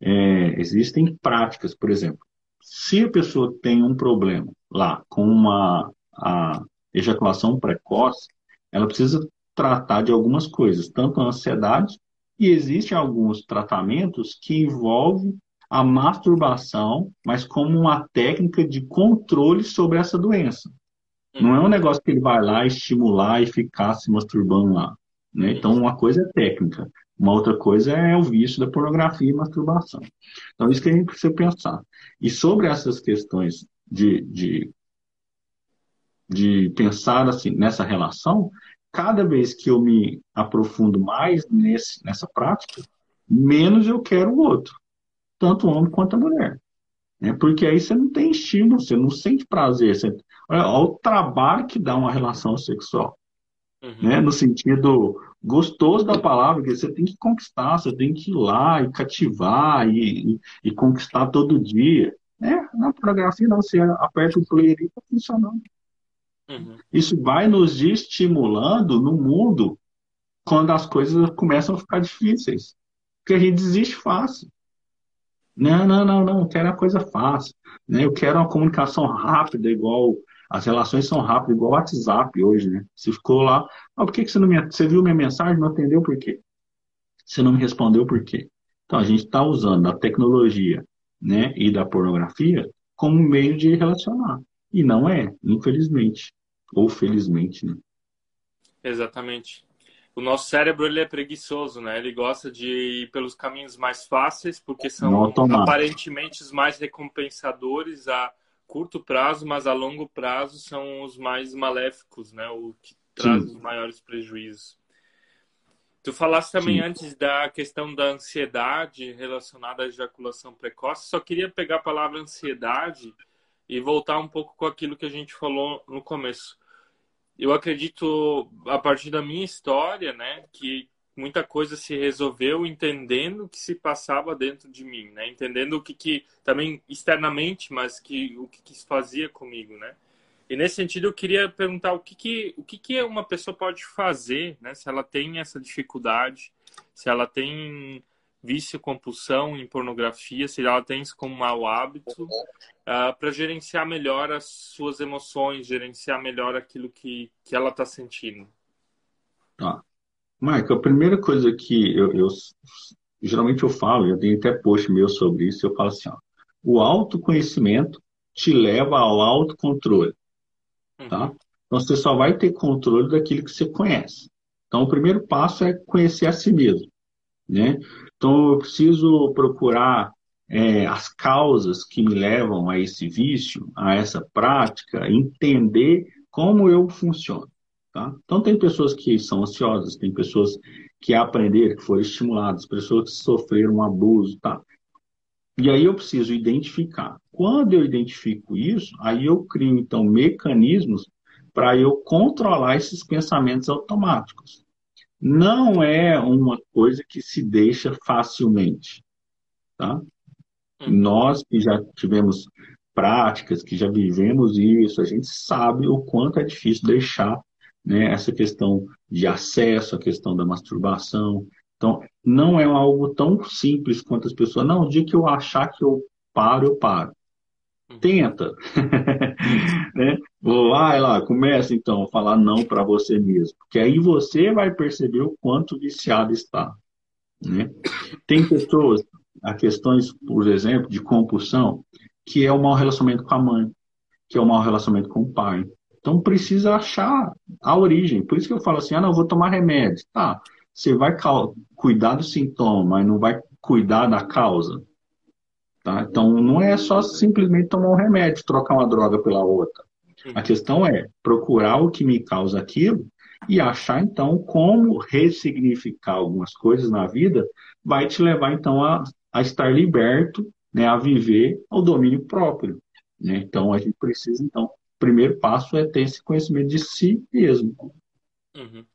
é, existem práticas, por exemplo, se a pessoa tem um problema lá com uma a ejaculação precoce, ela precisa tratar de algumas coisas, tanto a ansiedade, e existem alguns tratamentos que envolvem a masturbação, mas como uma técnica de controle sobre essa doença. Não é um negócio que ele vai lá estimular e ficar se masturbando lá. Né? Então, uma coisa é técnica, uma outra coisa é o vício da pornografia e masturbação. Então, isso que a gente precisa pensar. E sobre essas questões de, de, de pensar assim, nessa relação, cada vez que eu me aprofundo mais nesse, nessa prática, menos eu quero o outro, tanto o homem quanto a mulher. Né? Porque aí você não tem estímulo, você não sente prazer. Você... Olha, olha o trabalho que dá uma relação sexual. Uhum. Né? No sentido gostoso da palavra, que você tem que conquistar, você tem que ir lá e cativar e, e, e conquistar todo dia. né? Na pornografia não, você aperta o play e está funcionando. Uhum. Isso vai nos estimulando no mundo quando as coisas começam a ficar difíceis. Porque a gente desiste fácil. Não, não, não, não, eu quero uma coisa fácil. Né? Eu quero uma comunicação rápida, igual. As relações são rápidas, igual o WhatsApp hoje, né? Você ficou lá. Ah, por que, que você não me. Você viu minha mensagem, não atendeu por quê? Você não me respondeu por quê? Então, a gente está usando a tecnologia né, e da pornografia como meio de relacionar. E não é, infelizmente. Ou felizmente, né? Exatamente. O nosso cérebro ele é preguiçoso, né? Ele gosta de ir pelos caminhos mais fáceis, porque são aparentemente os mais recompensadores a curto prazo, mas a longo prazo são os mais maléficos, né? O que traz Sim. os maiores prejuízos. Tu falaste também Sim. antes da questão da ansiedade relacionada à ejaculação precoce. Só queria pegar a palavra ansiedade e voltar um pouco com aquilo que a gente falou no começo. Eu acredito, a partir da minha história, né, que muita coisa se resolveu entendendo o que se passava dentro de mim, né? Entendendo o que, que também externamente, mas que o que, que se fazia comigo, né? E nesse sentido, eu queria perguntar o que, que, o que, que uma pessoa pode fazer, né? Se ela tem essa dificuldade, se ela tem vício, compulsão em pornografia, se ela tem isso como mau hábito, uh, ah, para gerenciar melhor as suas emoções, gerenciar melhor aquilo que, que ela está sentindo. Tá. Marco, a primeira coisa que eu, eu, geralmente eu falo, eu tenho até post meu sobre isso, eu falo assim, ó, o autoconhecimento te leva ao autocontrole tá? Uhum. Então você só vai ter controle daquilo que você conhece. Então o primeiro passo é conhecer a si mesmo, né? Então eu preciso procurar é, as causas que me levam a esse vício, a essa prática, entender como eu funciono. Tá? Então tem pessoas que são ansiosas, tem pessoas que aprenderam, que foram estimuladas, pessoas que sofreram um abuso, tá? E aí eu preciso identificar. Quando eu identifico isso, aí eu crio, então, mecanismos para eu controlar esses pensamentos automáticos. Não é uma coisa que se deixa facilmente. Tá? Hum. Nós que já tivemos práticas, que já vivemos isso, a gente sabe o quanto é difícil deixar né, essa questão de acesso, a questão da masturbação, então, não é algo tão simples quanto as pessoas. Não, o dia que eu achar que eu paro, eu paro. Uhum. Tenta. né? Vai lá, começa então a falar não para você mesmo. Porque aí você vai perceber o quanto viciado está. Né? Tem pessoas, há questões, por exemplo, de compulsão, que é o mau relacionamento com a mãe, que é o mau relacionamento com o pai. Então precisa achar a origem. Por isso que eu falo assim, ah, não, eu vou tomar remédio. Tá, você vai cuidar do sintoma, mas não vai cuidar da causa. Tá? Então, não é só simplesmente tomar um remédio, trocar uma droga pela outra. A questão é procurar o que me causa aquilo e achar, então, como ressignificar algumas coisas na vida vai te levar, então, a, a estar liberto, né, a viver ao domínio próprio. Né? Então, a gente precisa, então, primeiro passo é ter esse conhecimento de si mesmo. Uhum.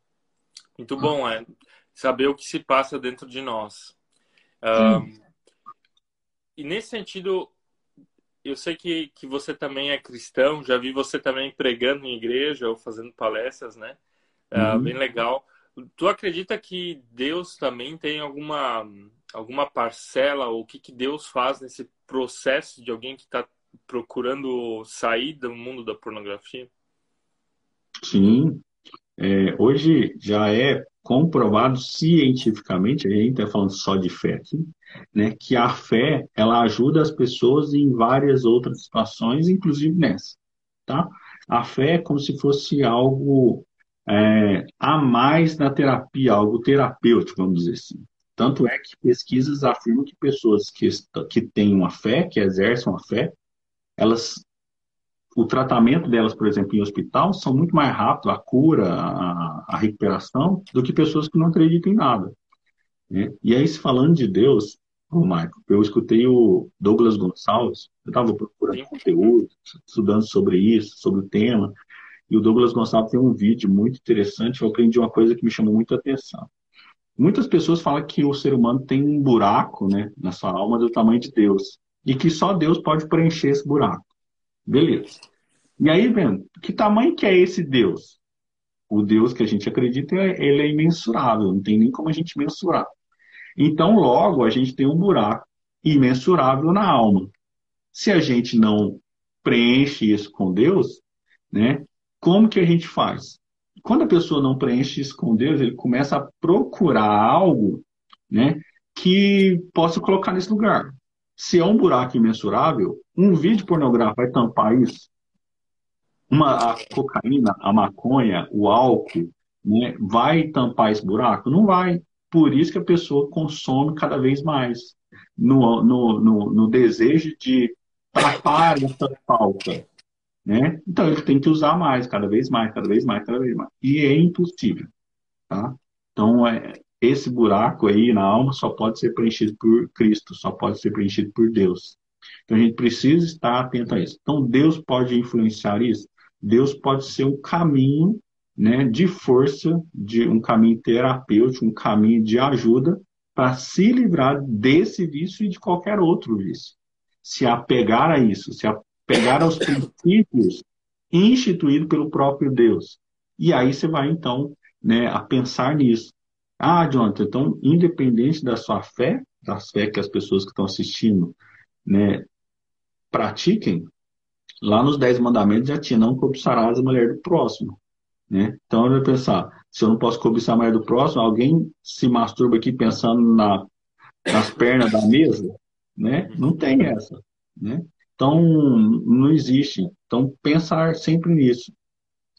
Muito bom, é saber o que se passa dentro de nós. Um, e nesse sentido, eu sei que, que você também é cristão, já vi você também pregando em igreja ou fazendo palestras, né? Uh, Bem legal. Tu acredita que Deus também tem alguma, alguma parcela, ou o que, que Deus faz nesse processo de alguém que está procurando sair do mundo da pornografia? Sim. É, hoje já é comprovado cientificamente, a gente está falando só de fé aqui, né, que a fé ela ajuda as pessoas em várias outras situações, inclusive nessa. Tá? A fé é como se fosse algo é, a mais na terapia, algo terapêutico, vamos dizer assim. Tanto é que pesquisas afirmam que pessoas que, que têm uma fé, que exercem uma fé, elas o tratamento delas, por exemplo, em hospital, são muito mais rápido, a cura, a, a recuperação, do que pessoas que não acreditam em nada. Né? E aí, falando de Deus, oh, Michael, eu escutei o Douglas Gonçalves, eu estava procurando conteúdo, estudando sobre isso, sobre o tema, e o Douglas Gonçalves tem um vídeo muito interessante, eu aprendi uma coisa que me chamou muito a atenção. Muitas pessoas falam que o ser humano tem um buraco né, na sua alma do tamanho de Deus. E que só Deus pode preencher esse buraco. Beleza. E aí, vendo, que tamanho que é esse Deus? O Deus que a gente acredita, ele é imensurável, não tem nem como a gente mensurar. Então, logo, a gente tem um buraco imensurável na alma. Se a gente não preenche isso com Deus, né, como que a gente faz? Quando a pessoa não preenche isso com Deus, ele começa a procurar algo né, que possa colocar nesse lugar. Se é um buraco imensurável, um vídeo pornográfico vai tampar isso? Uma, a cocaína, a maconha, o álcool, né, vai tampar esse buraco? Não vai. Por isso que a pessoa consome cada vez mais. No, no, no, no desejo de tapar essa falta. Né? Então ele tem que usar mais, cada vez mais, cada vez mais, cada vez mais. E é impossível. Tá? Então, é, esse buraco aí na alma só pode ser preenchido por Cristo, só pode ser preenchido por Deus. Então a gente precisa estar atento a isso. Então Deus pode influenciar isso? Deus pode ser um caminho né, de força, de um caminho terapêutico, um caminho de ajuda para se livrar desse vício e de qualquer outro vício. Se apegar a isso, se apegar aos princípios instituídos pelo próprio Deus. E aí você vai, então, né, a pensar nisso. Ah, Jonathan, então, independente da sua fé, da fé que as pessoas que estão assistindo né, pratiquem, lá nos Dez Mandamentos já tinha, não cobiçarás a mulher do próximo. Né? Então, eu vou pensar, se eu não posso cobiçar a mulher do próximo, alguém se masturba aqui pensando na, nas pernas da mesa, né? Não tem essa, né? Então, não existe. Então, pensar sempre nisso.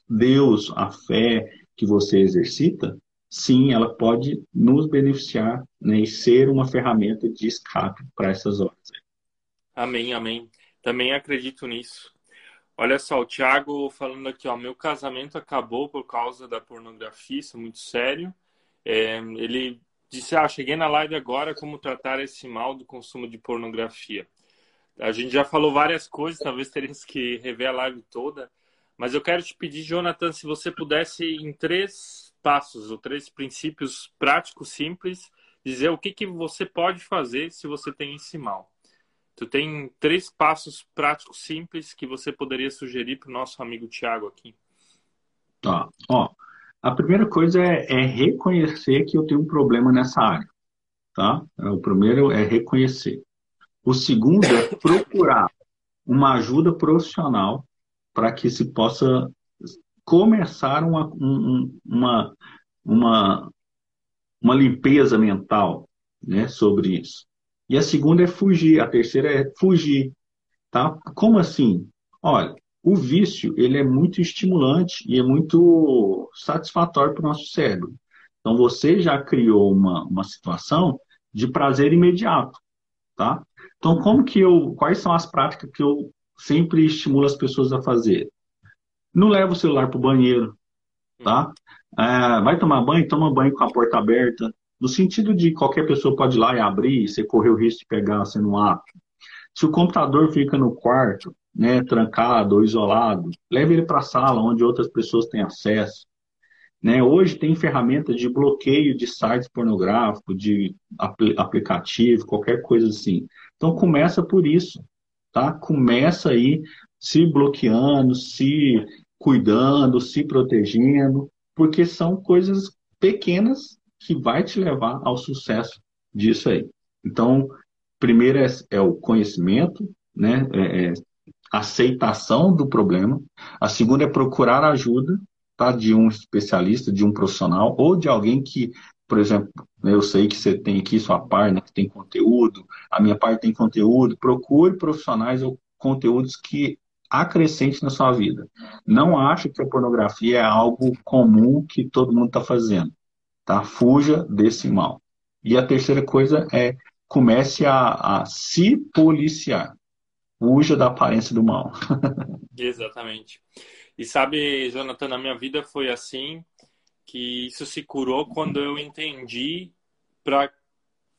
Deus, a fé que você exercita, sim, ela pode nos beneficiar né, e ser uma ferramenta de escape para essas horas. Amém, amém. Também acredito nisso. Olha só, o Thiago falando aqui, ó, meu casamento acabou por causa da pornografia, isso é muito sério. É, ele disse, ah, cheguei na live agora, como tratar esse mal do consumo de pornografia. A gente já falou várias coisas, talvez teremos que rever a live toda, mas eu quero te pedir, Jonathan, se você pudesse em três passos ou três princípios práticos, simples, dizer o que, que você pode fazer se você tem esse mal. Tu tem três passos práticos simples que você poderia sugerir para o nosso amigo Tiago aqui. Tá. Ó, a primeira coisa é, é, reconhecer que eu tenho um problema nessa área. Tá? É, o primeiro é reconhecer. O segundo é procurar uma ajuda profissional para que se possa começar uma, um, uma, uma, uma limpeza mental né, sobre isso. E a segunda é fugir, a terceira é fugir. Tá? Como assim? Olha, o vício ele é muito estimulante e é muito satisfatório para o nosso cérebro. Então você já criou uma, uma situação de prazer imediato, tá? Então como que eu, quais são as práticas que eu sempre estimulo as pessoas a fazer? Não leva o celular para o banheiro, tá? É, vai tomar banho, toma banho com a porta aberta, no sentido de qualquer pessoa pode ir lá e abrir, você correr o risco de pegar sendo um ato. Se o computador fica no quarto, né, trancado ou isolado, leve ele para a sala onde outras pessoas têm acesso. Né? Hoje tem ferramentas de bloqueio de sites pornográficos, de apl aplicativo, qualquer coisa assim. Então começa por isso, tá? Começa aí se bloqueando, se cuidando, se protegendo, porque são coisas pequenas que vai te levar ao sucesso disso aí. Então, primeiro é, é o conhecimento, né? É, é aceitação do problema. A segunda é procurar ajuda tá? de um especialista, de um profissional ou de alguém que, por exemplo, eu sei que você tem aqui sua página que tem conteúdo, a minha parte tem conteúdo. Procure profissionais ou conteúdos que acrescente na sua vida. Não ache que a pornografia é algo comum que todo mundo está fazendo. Tá? Fuja desse mal. E a terceira coisa é comece a, a se policiar. Fuja da aparência do mal. Exatamente. E sabe, Jonathan, na minha vida foi assim que isso se curou quando eu entendi para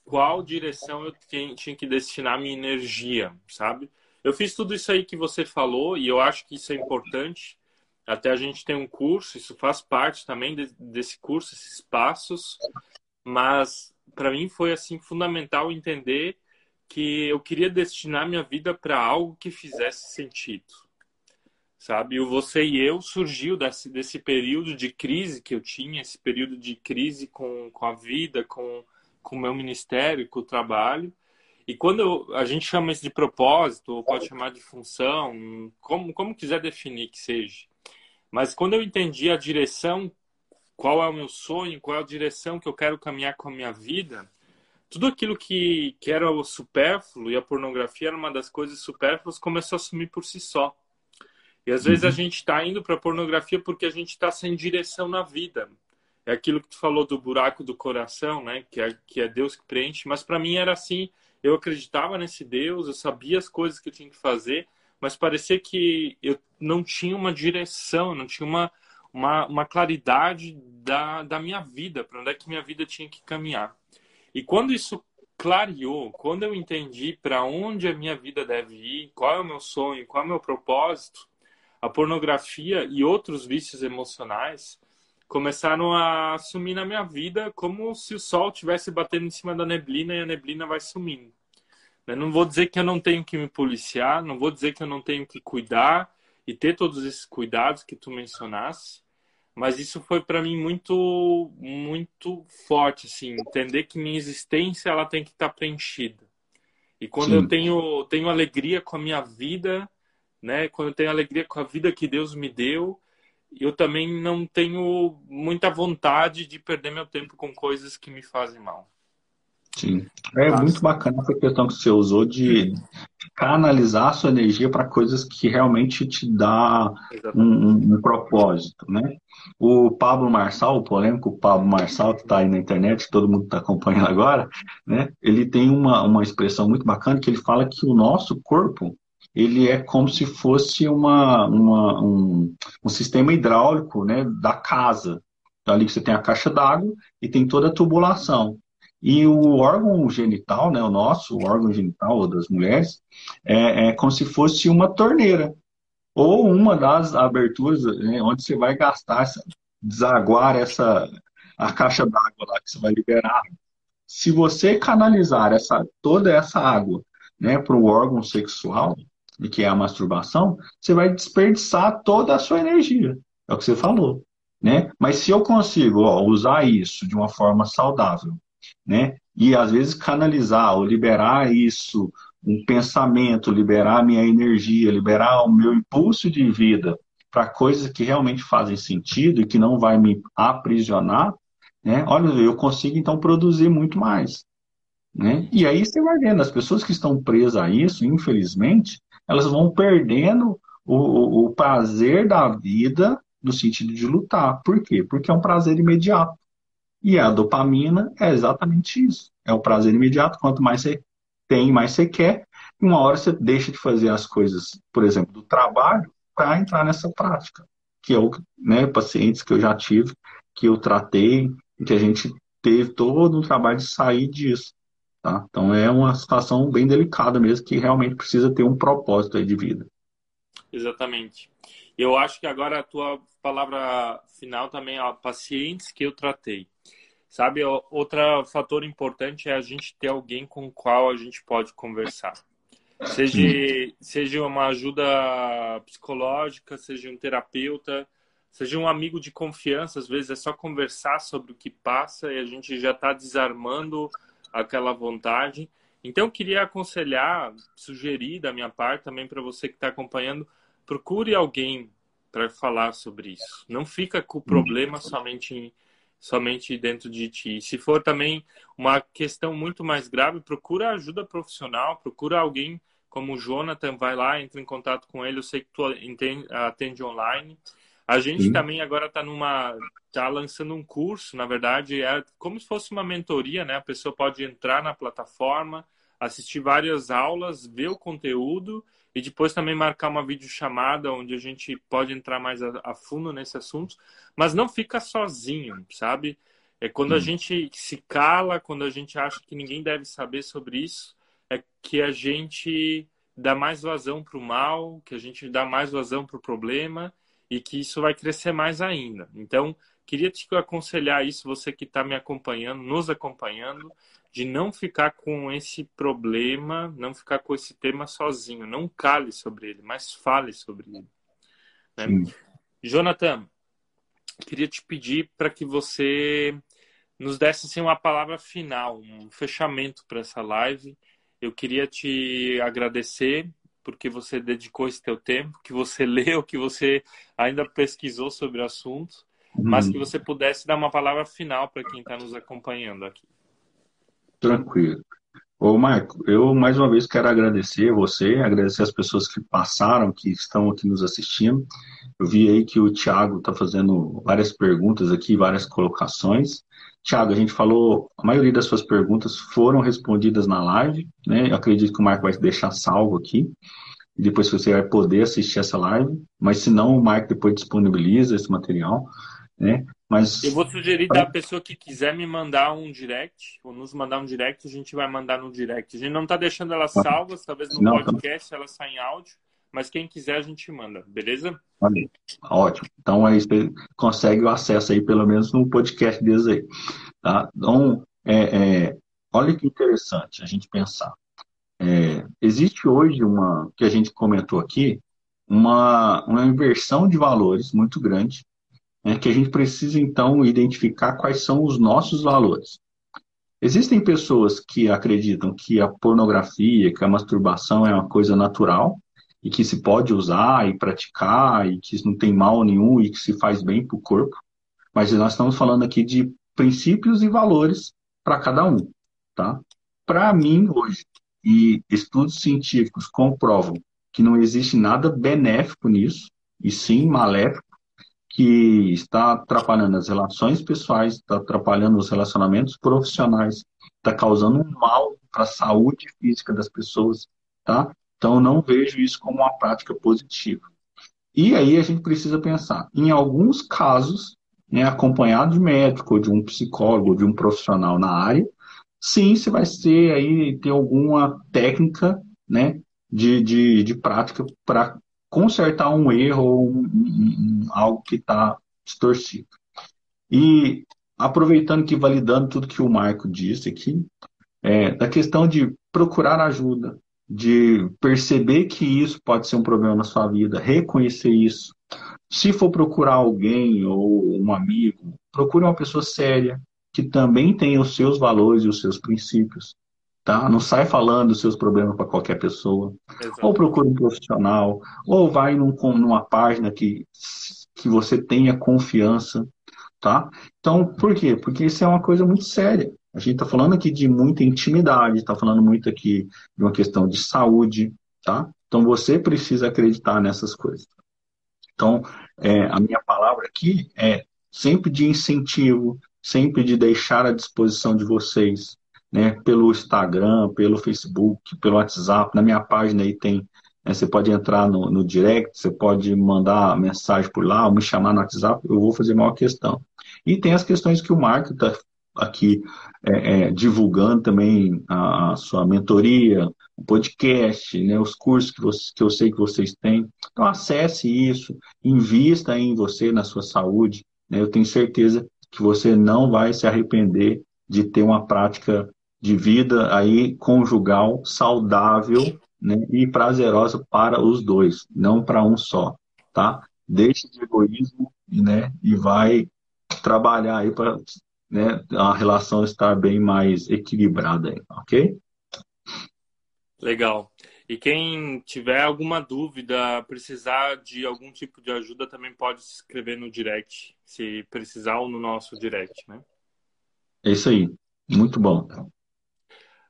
qual direção eu tinha que destinar minha energia, sabe? Eu fiz tudo isso aí que você falou e eu acho que isso é importante. Até a gente tem um curso, isso faz parte também de, desse curso, esses passos. Mas para mim foi assim fundamental entender que eu queria destinar minha vida para algo que fizesse sentido. Sabe? O Você e Eu surgiu desse, desse período de crise que eu tinha, esse período de crise com, com a vida, com o meu ministério, com o trabalho. E quando a gente chama isso de propósito, ou pode chamar de função, como, como quiser definir que seja. Mas quando eu entendi a direção, qual é o meu sonho, qual é a direção que eu quero caminhar com a minha vida, tudo aquilo que, que era o supérfluo, e a pornografia era uma das coisas supérfluas, começou a sumir por si só. E às vezes a uhum. gente está indo para a pornografia porque a gente está sem direção na vida. É aquilo que tu falou do buraco do coração, né? Que é, que é Deus que preenche. Mas para mim era assim eu acreditava nesse Deus, eu sabia as coisas que eu tinha que fazer, mas parecia que eu não tinha uma direção, não tinha uma, uma, uma claridade da, da minha vida, para onde é que minha vida tinha que caminhar. E quando isso clareou, quando eu entendi para onde a minha vida deve ir, qual é o meu sonho, qual é o meu propósito, a pornografia e outros vícios emocionais começaram a sumir na minha vida como se o sol estivesse batendo em cima da neblina e a neblina vai sumindo. Eu não vou dizer que eu não tenho que me policiar, não vou dizer que eu não tenho que cuidar e ter todos esses cuidados que tu mencionaste, mas isso foi para mim muito muito forte assim, entender que minha existência ela tem que estar tá preenchida. E quando Sim. eu tenho tenho alegria com a minha vida, né, quando eu tenho alegria com a vida que Deus me deu, eu também não tenho muita vontade de perder meu tempo com coisas que me fazem mal. Sim. É Mas... muito bacana essa questão que você usou de canalizar a sua energia para coisas que realmente te dá um, um, propósito, né? O Pablo Marçal, o polêmico Pablo Marçal, que está aí na internet, todo mundo está acompanhando agora, né? Ele tem uma, uma expressão muito bacana que ele fala que o nosso corpo ele é como se fosse uma, uma um, um, sistema hidráulico né, da casa. Então, ali você tem a caixa d'água e tem toda a tubulação. E o órgão genital, né, o nosso o órgão genital das mulheres, é, é como se fosse uma torneira ou uma das aberturas né, onde você vai gastar, essa, desaguar essa a caixa d'água lá que você vai liberar. Se você canalizar essa, toda essa água né, para o órgão sexual, que é a masturbação, você vai desperdiçar toda a sua energia. É o que você falou. Né? Mas se eu consigo ó, usar isso de uma forma saudável, né? E às vezes canalizar ou liberar isso, um pensamento, liberar a minha energia, liberar o meu impulso de vida para coisas que realmente fazem sentido e que não vai me aprisionar, né? Olha, eu consigo então produzir muito mais. Né? E aí você vai vendo, as pessoas que estão presas a isso, infelizmente, elas vão perdendo o, o, prazer da vida no sentido de lutar. Por quê? Porque é um prazer imediato. E a dopamina é exatamente isso. É o prazer imediato. Quanto mais você tem, mais você quer. E uma hora você deixa de fazer as coisas, por exemplo, do trabalho, para entrar nessa prática. Que é o né, pacientes que eu já tive, que eu tratei, que a gente teve todo um trabalho de sair disso. Tá? Então é uma situação bem delicada mesmo, que realmente precisa ter um propósito aí de vida. Exatamente. Eu acho que agora a tua palavra final também, ó, pacientes que eu tratei. Sabe, outro fator importante é a gente ter alguém com o qual a gente pode conversar. Seja, seja uma ajuda psicológica, seja um terapeuta, seja um amigo de confiança. Às vezes é só conversar sobre o que passa e a gente já está desarmando aquela vontade. Então, eu queria aconselhar, sugerir da minha parte também para você que está acompanhando, procure alguém para falar sobre isso. Não fica com o problema somente somente dentro de ti. Se for também uma questão muito mais grave, procura ajuda profissional, procura alguém como o Jonathan, vai lá, entra em contato com ele. Eu sei que tu atende online. A gente Sim. também agora está numa está lançando um curso, na verdade, é como se fosse uma mentoria, né? A pessoa pode entrar na plataforma, assistir várias aulas, ver o conteúdo e depois também marcar uma videochamada onde a gente pode entrar mais a, a fundo nesse assunto, mas não fica sozinho, sabe? É quando a gente se cala, quando a gente acha que ninguém deve saber sobre isso, é que a gente dá mais vazão para o mal, que a gente dá mais vazão para o problema e que isso vai crescer mais ainda. Então, queria te aconselhar isso, você que está me acompanhando, nos acompanhando, de não ficar com esse problema, não ficar com esse tema sozinho. Não cale sobre ele, mas fale sobre ele. Né? Jonathan, queria te pedir para que você nos desse assim, uma palavra final, um fechamento para essa live. Eu queria te agradecer porque você dedicou esse teu tempo, que você leu, que você ainda pesquisou sobre o assunto, hum. mas que você pudesse dar uma palavra final para quem está nos acompanhando aqui. Tranquilo. Ô, Marco, eu mais uma vez quero agradecer você, agradecer as pessoas que passaram, que estão aqui nos assistindo. Eu vi aí que o Thiago está fazendo várias perguntas aqui, várias colocações. Tiago, a gente falou, a maioria das suas perguntas foram respondidas na live, né? Eu acredito que o Marco vai deixar salvo aqui, e depois você vai poder assistir essa live, mas se não, o Marco depois disponibiliza esse material, né? Mas... Eu vou sugerir da pessoa que quiser me mandar um direct, ou nos mandar um direct, a gente vai mandar no direct. A gente não está deixando elas salvas, talvez no não, podcast tá... elas saem em áudio, mas quem quiser a gente manda, beleza? Ótimo. Então aí você consegue o acesso aí, pelo menos no podcast deles aí. Tá? Então, é, é, olha que interessante a gente pensar. É, existe hoje uma, que a gente comentou aqui, uma, uma inversão de valores muito grande, né, que a gente precisa então identificar quais são os nossos valores. Existem pessoas que acreditam que a pornografia, que a masturbação é uma coisa natural, e que se pode usar e praticar e que não tem mal nenhum e que se faz bem para o corpo. Mas nós estamos falando aqui de princípios e valores para cada um, tá? Para mim hoje e estudos científicos comprovam que não existe nada benéfico nisso e sim maléfico que está atrapalhando as relações pessoais, está atrapalhando os relacionamentos profissionais, está causando um mal para a saúde física das pessoas, tá? Então, não vejo isso como uma prática positiva. E aí a gente precisa pensar, em alguns casos, né, acompanhado de médico, de um psicólogo, de um profissional na área, sim, você vai ser aí ter alguma técnica, né, de, de, de prática para consertar um erro ou um, um, algo que está distorcido. E aproveitando que validando tudo que o Marco disse aqui, é, da questão de procurar ajuda, de perceber que isso pode ser um problema na sua vida, reconhecer isso. Se for procurar alguém ou um amigo, procure uma pessoa séria, que também tenha os seus valores e os seus princípios. Tá? Não sai falando os seus problemas para qualquer pessoa. Exato. Ou procure um profissional, ou vai num, numa página que, que você tenha confiança. Tá? Então, por quê? Porque isso é uma coisa muito séria. A gente está falando aqui de muita intimidade, está falando muito aqui de uma questão de saúde, tá? Então você precisa acreditar nessas coisas. Então, é, a minha palavra aqui é sempre de incentivo, sempre de deixar à disposição de vocês, né? Pelo Instagram, pelo Facebook, pelo WhatsApp. Na minha página aí tem né, você pode entrar no, no, direct, você pode mandar mensagem por lá, ou me chamar no WhatsApp, eu vou fazer maior questão. E tem as questões que o Marco está aqui é, é, divulgando também a, a, sua mentoria, o podcast, né, os cursos que, você, que eu sei que vocês têm. Então, acesse isso, invista em você, na sua saúde. Né, eu tenho certeza que você não vai se arrepender de ter uma prática de vida aí conjugal saudável né, e prazerosa para os dois, não para um só, tá? Deixe de egoísmo né, e vai trabalhar aí para né, a relação estar bem mais equilibrada, ok? Legal. E quem tiver alguma dúvida, precisar de algum tipo de ajuda, também pode se inscrever no direct, se precisar ou no nosso direct, né? É isso aí. Muito bom.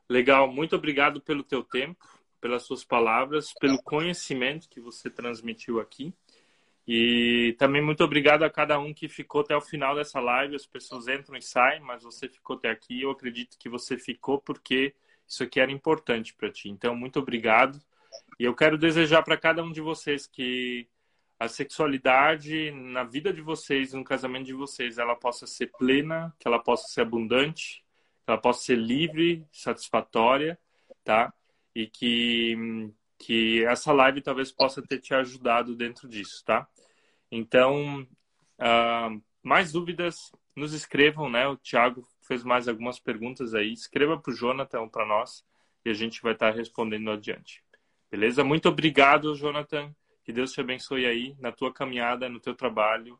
Legal. Muito obrigado pelo teu tempo, pelas suas palavras, pelo conhecimento que você transmitiu aqui. E também muito obrigado a cada um que ficou até o final dessa live. As pessoas entram e saem, mas você ficou até aqui. Eu acredito que você ficou porque isso aqui era importante para ti. Então, muito obrigado. E eu quero desejar para cada um de vocês que a sexualidade na vida de vocês, no casamento de vocês, ela possa ser plena, que ela possa ser abundante, que ela possa ser livre, satisfatória, tá? E que que essa live talvez possa ter te ajudado dentro disso, tá? Então, uh, mais dúvidas, nos escrevam, né? O Thiago fez mais algumas perguntas aí. Escreva para o Jonathan para nós e a gente vai estar tá respondendo adiante. Beleza? Muito obrigado, Jonathan. Que Deus te abençoe aí na tua caminhada, no teu trabalho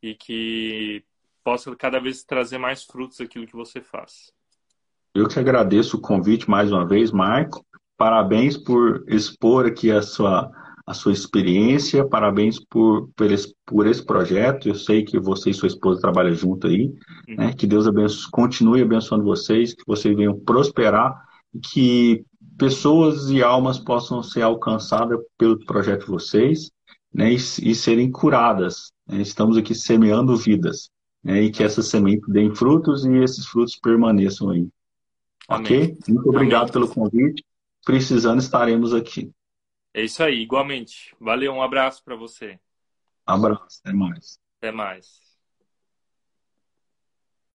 e que possa cada vez trazer mais frutos aquilo que você faz. Eu que agradeço o convite mais uma vez, Marco. Parabéns por expor aqui a sua, a sua experiência, parabéns por, por, esse, por esse projeto. Eu sei que você e sua esposa trabalham junto aí. Uhum. Né? Que Deus abençoe, continue abençoando vocês, que vocês venham prosperar, que pessoas e almas possam ser alcançadas pelo projeto de vocês né? e, e serem curadas. Né? Estamos aqui semeando vidas. Né? E que essas sementes deem frutos e esses frutos permaneçam aí. Amém. Ok? Muito obrigado Amém. pelo convite. Precisando, estaremos aqui. É isso aí, igualmente. Valeu, um abraço para você. Abraço, até mais. Até mais.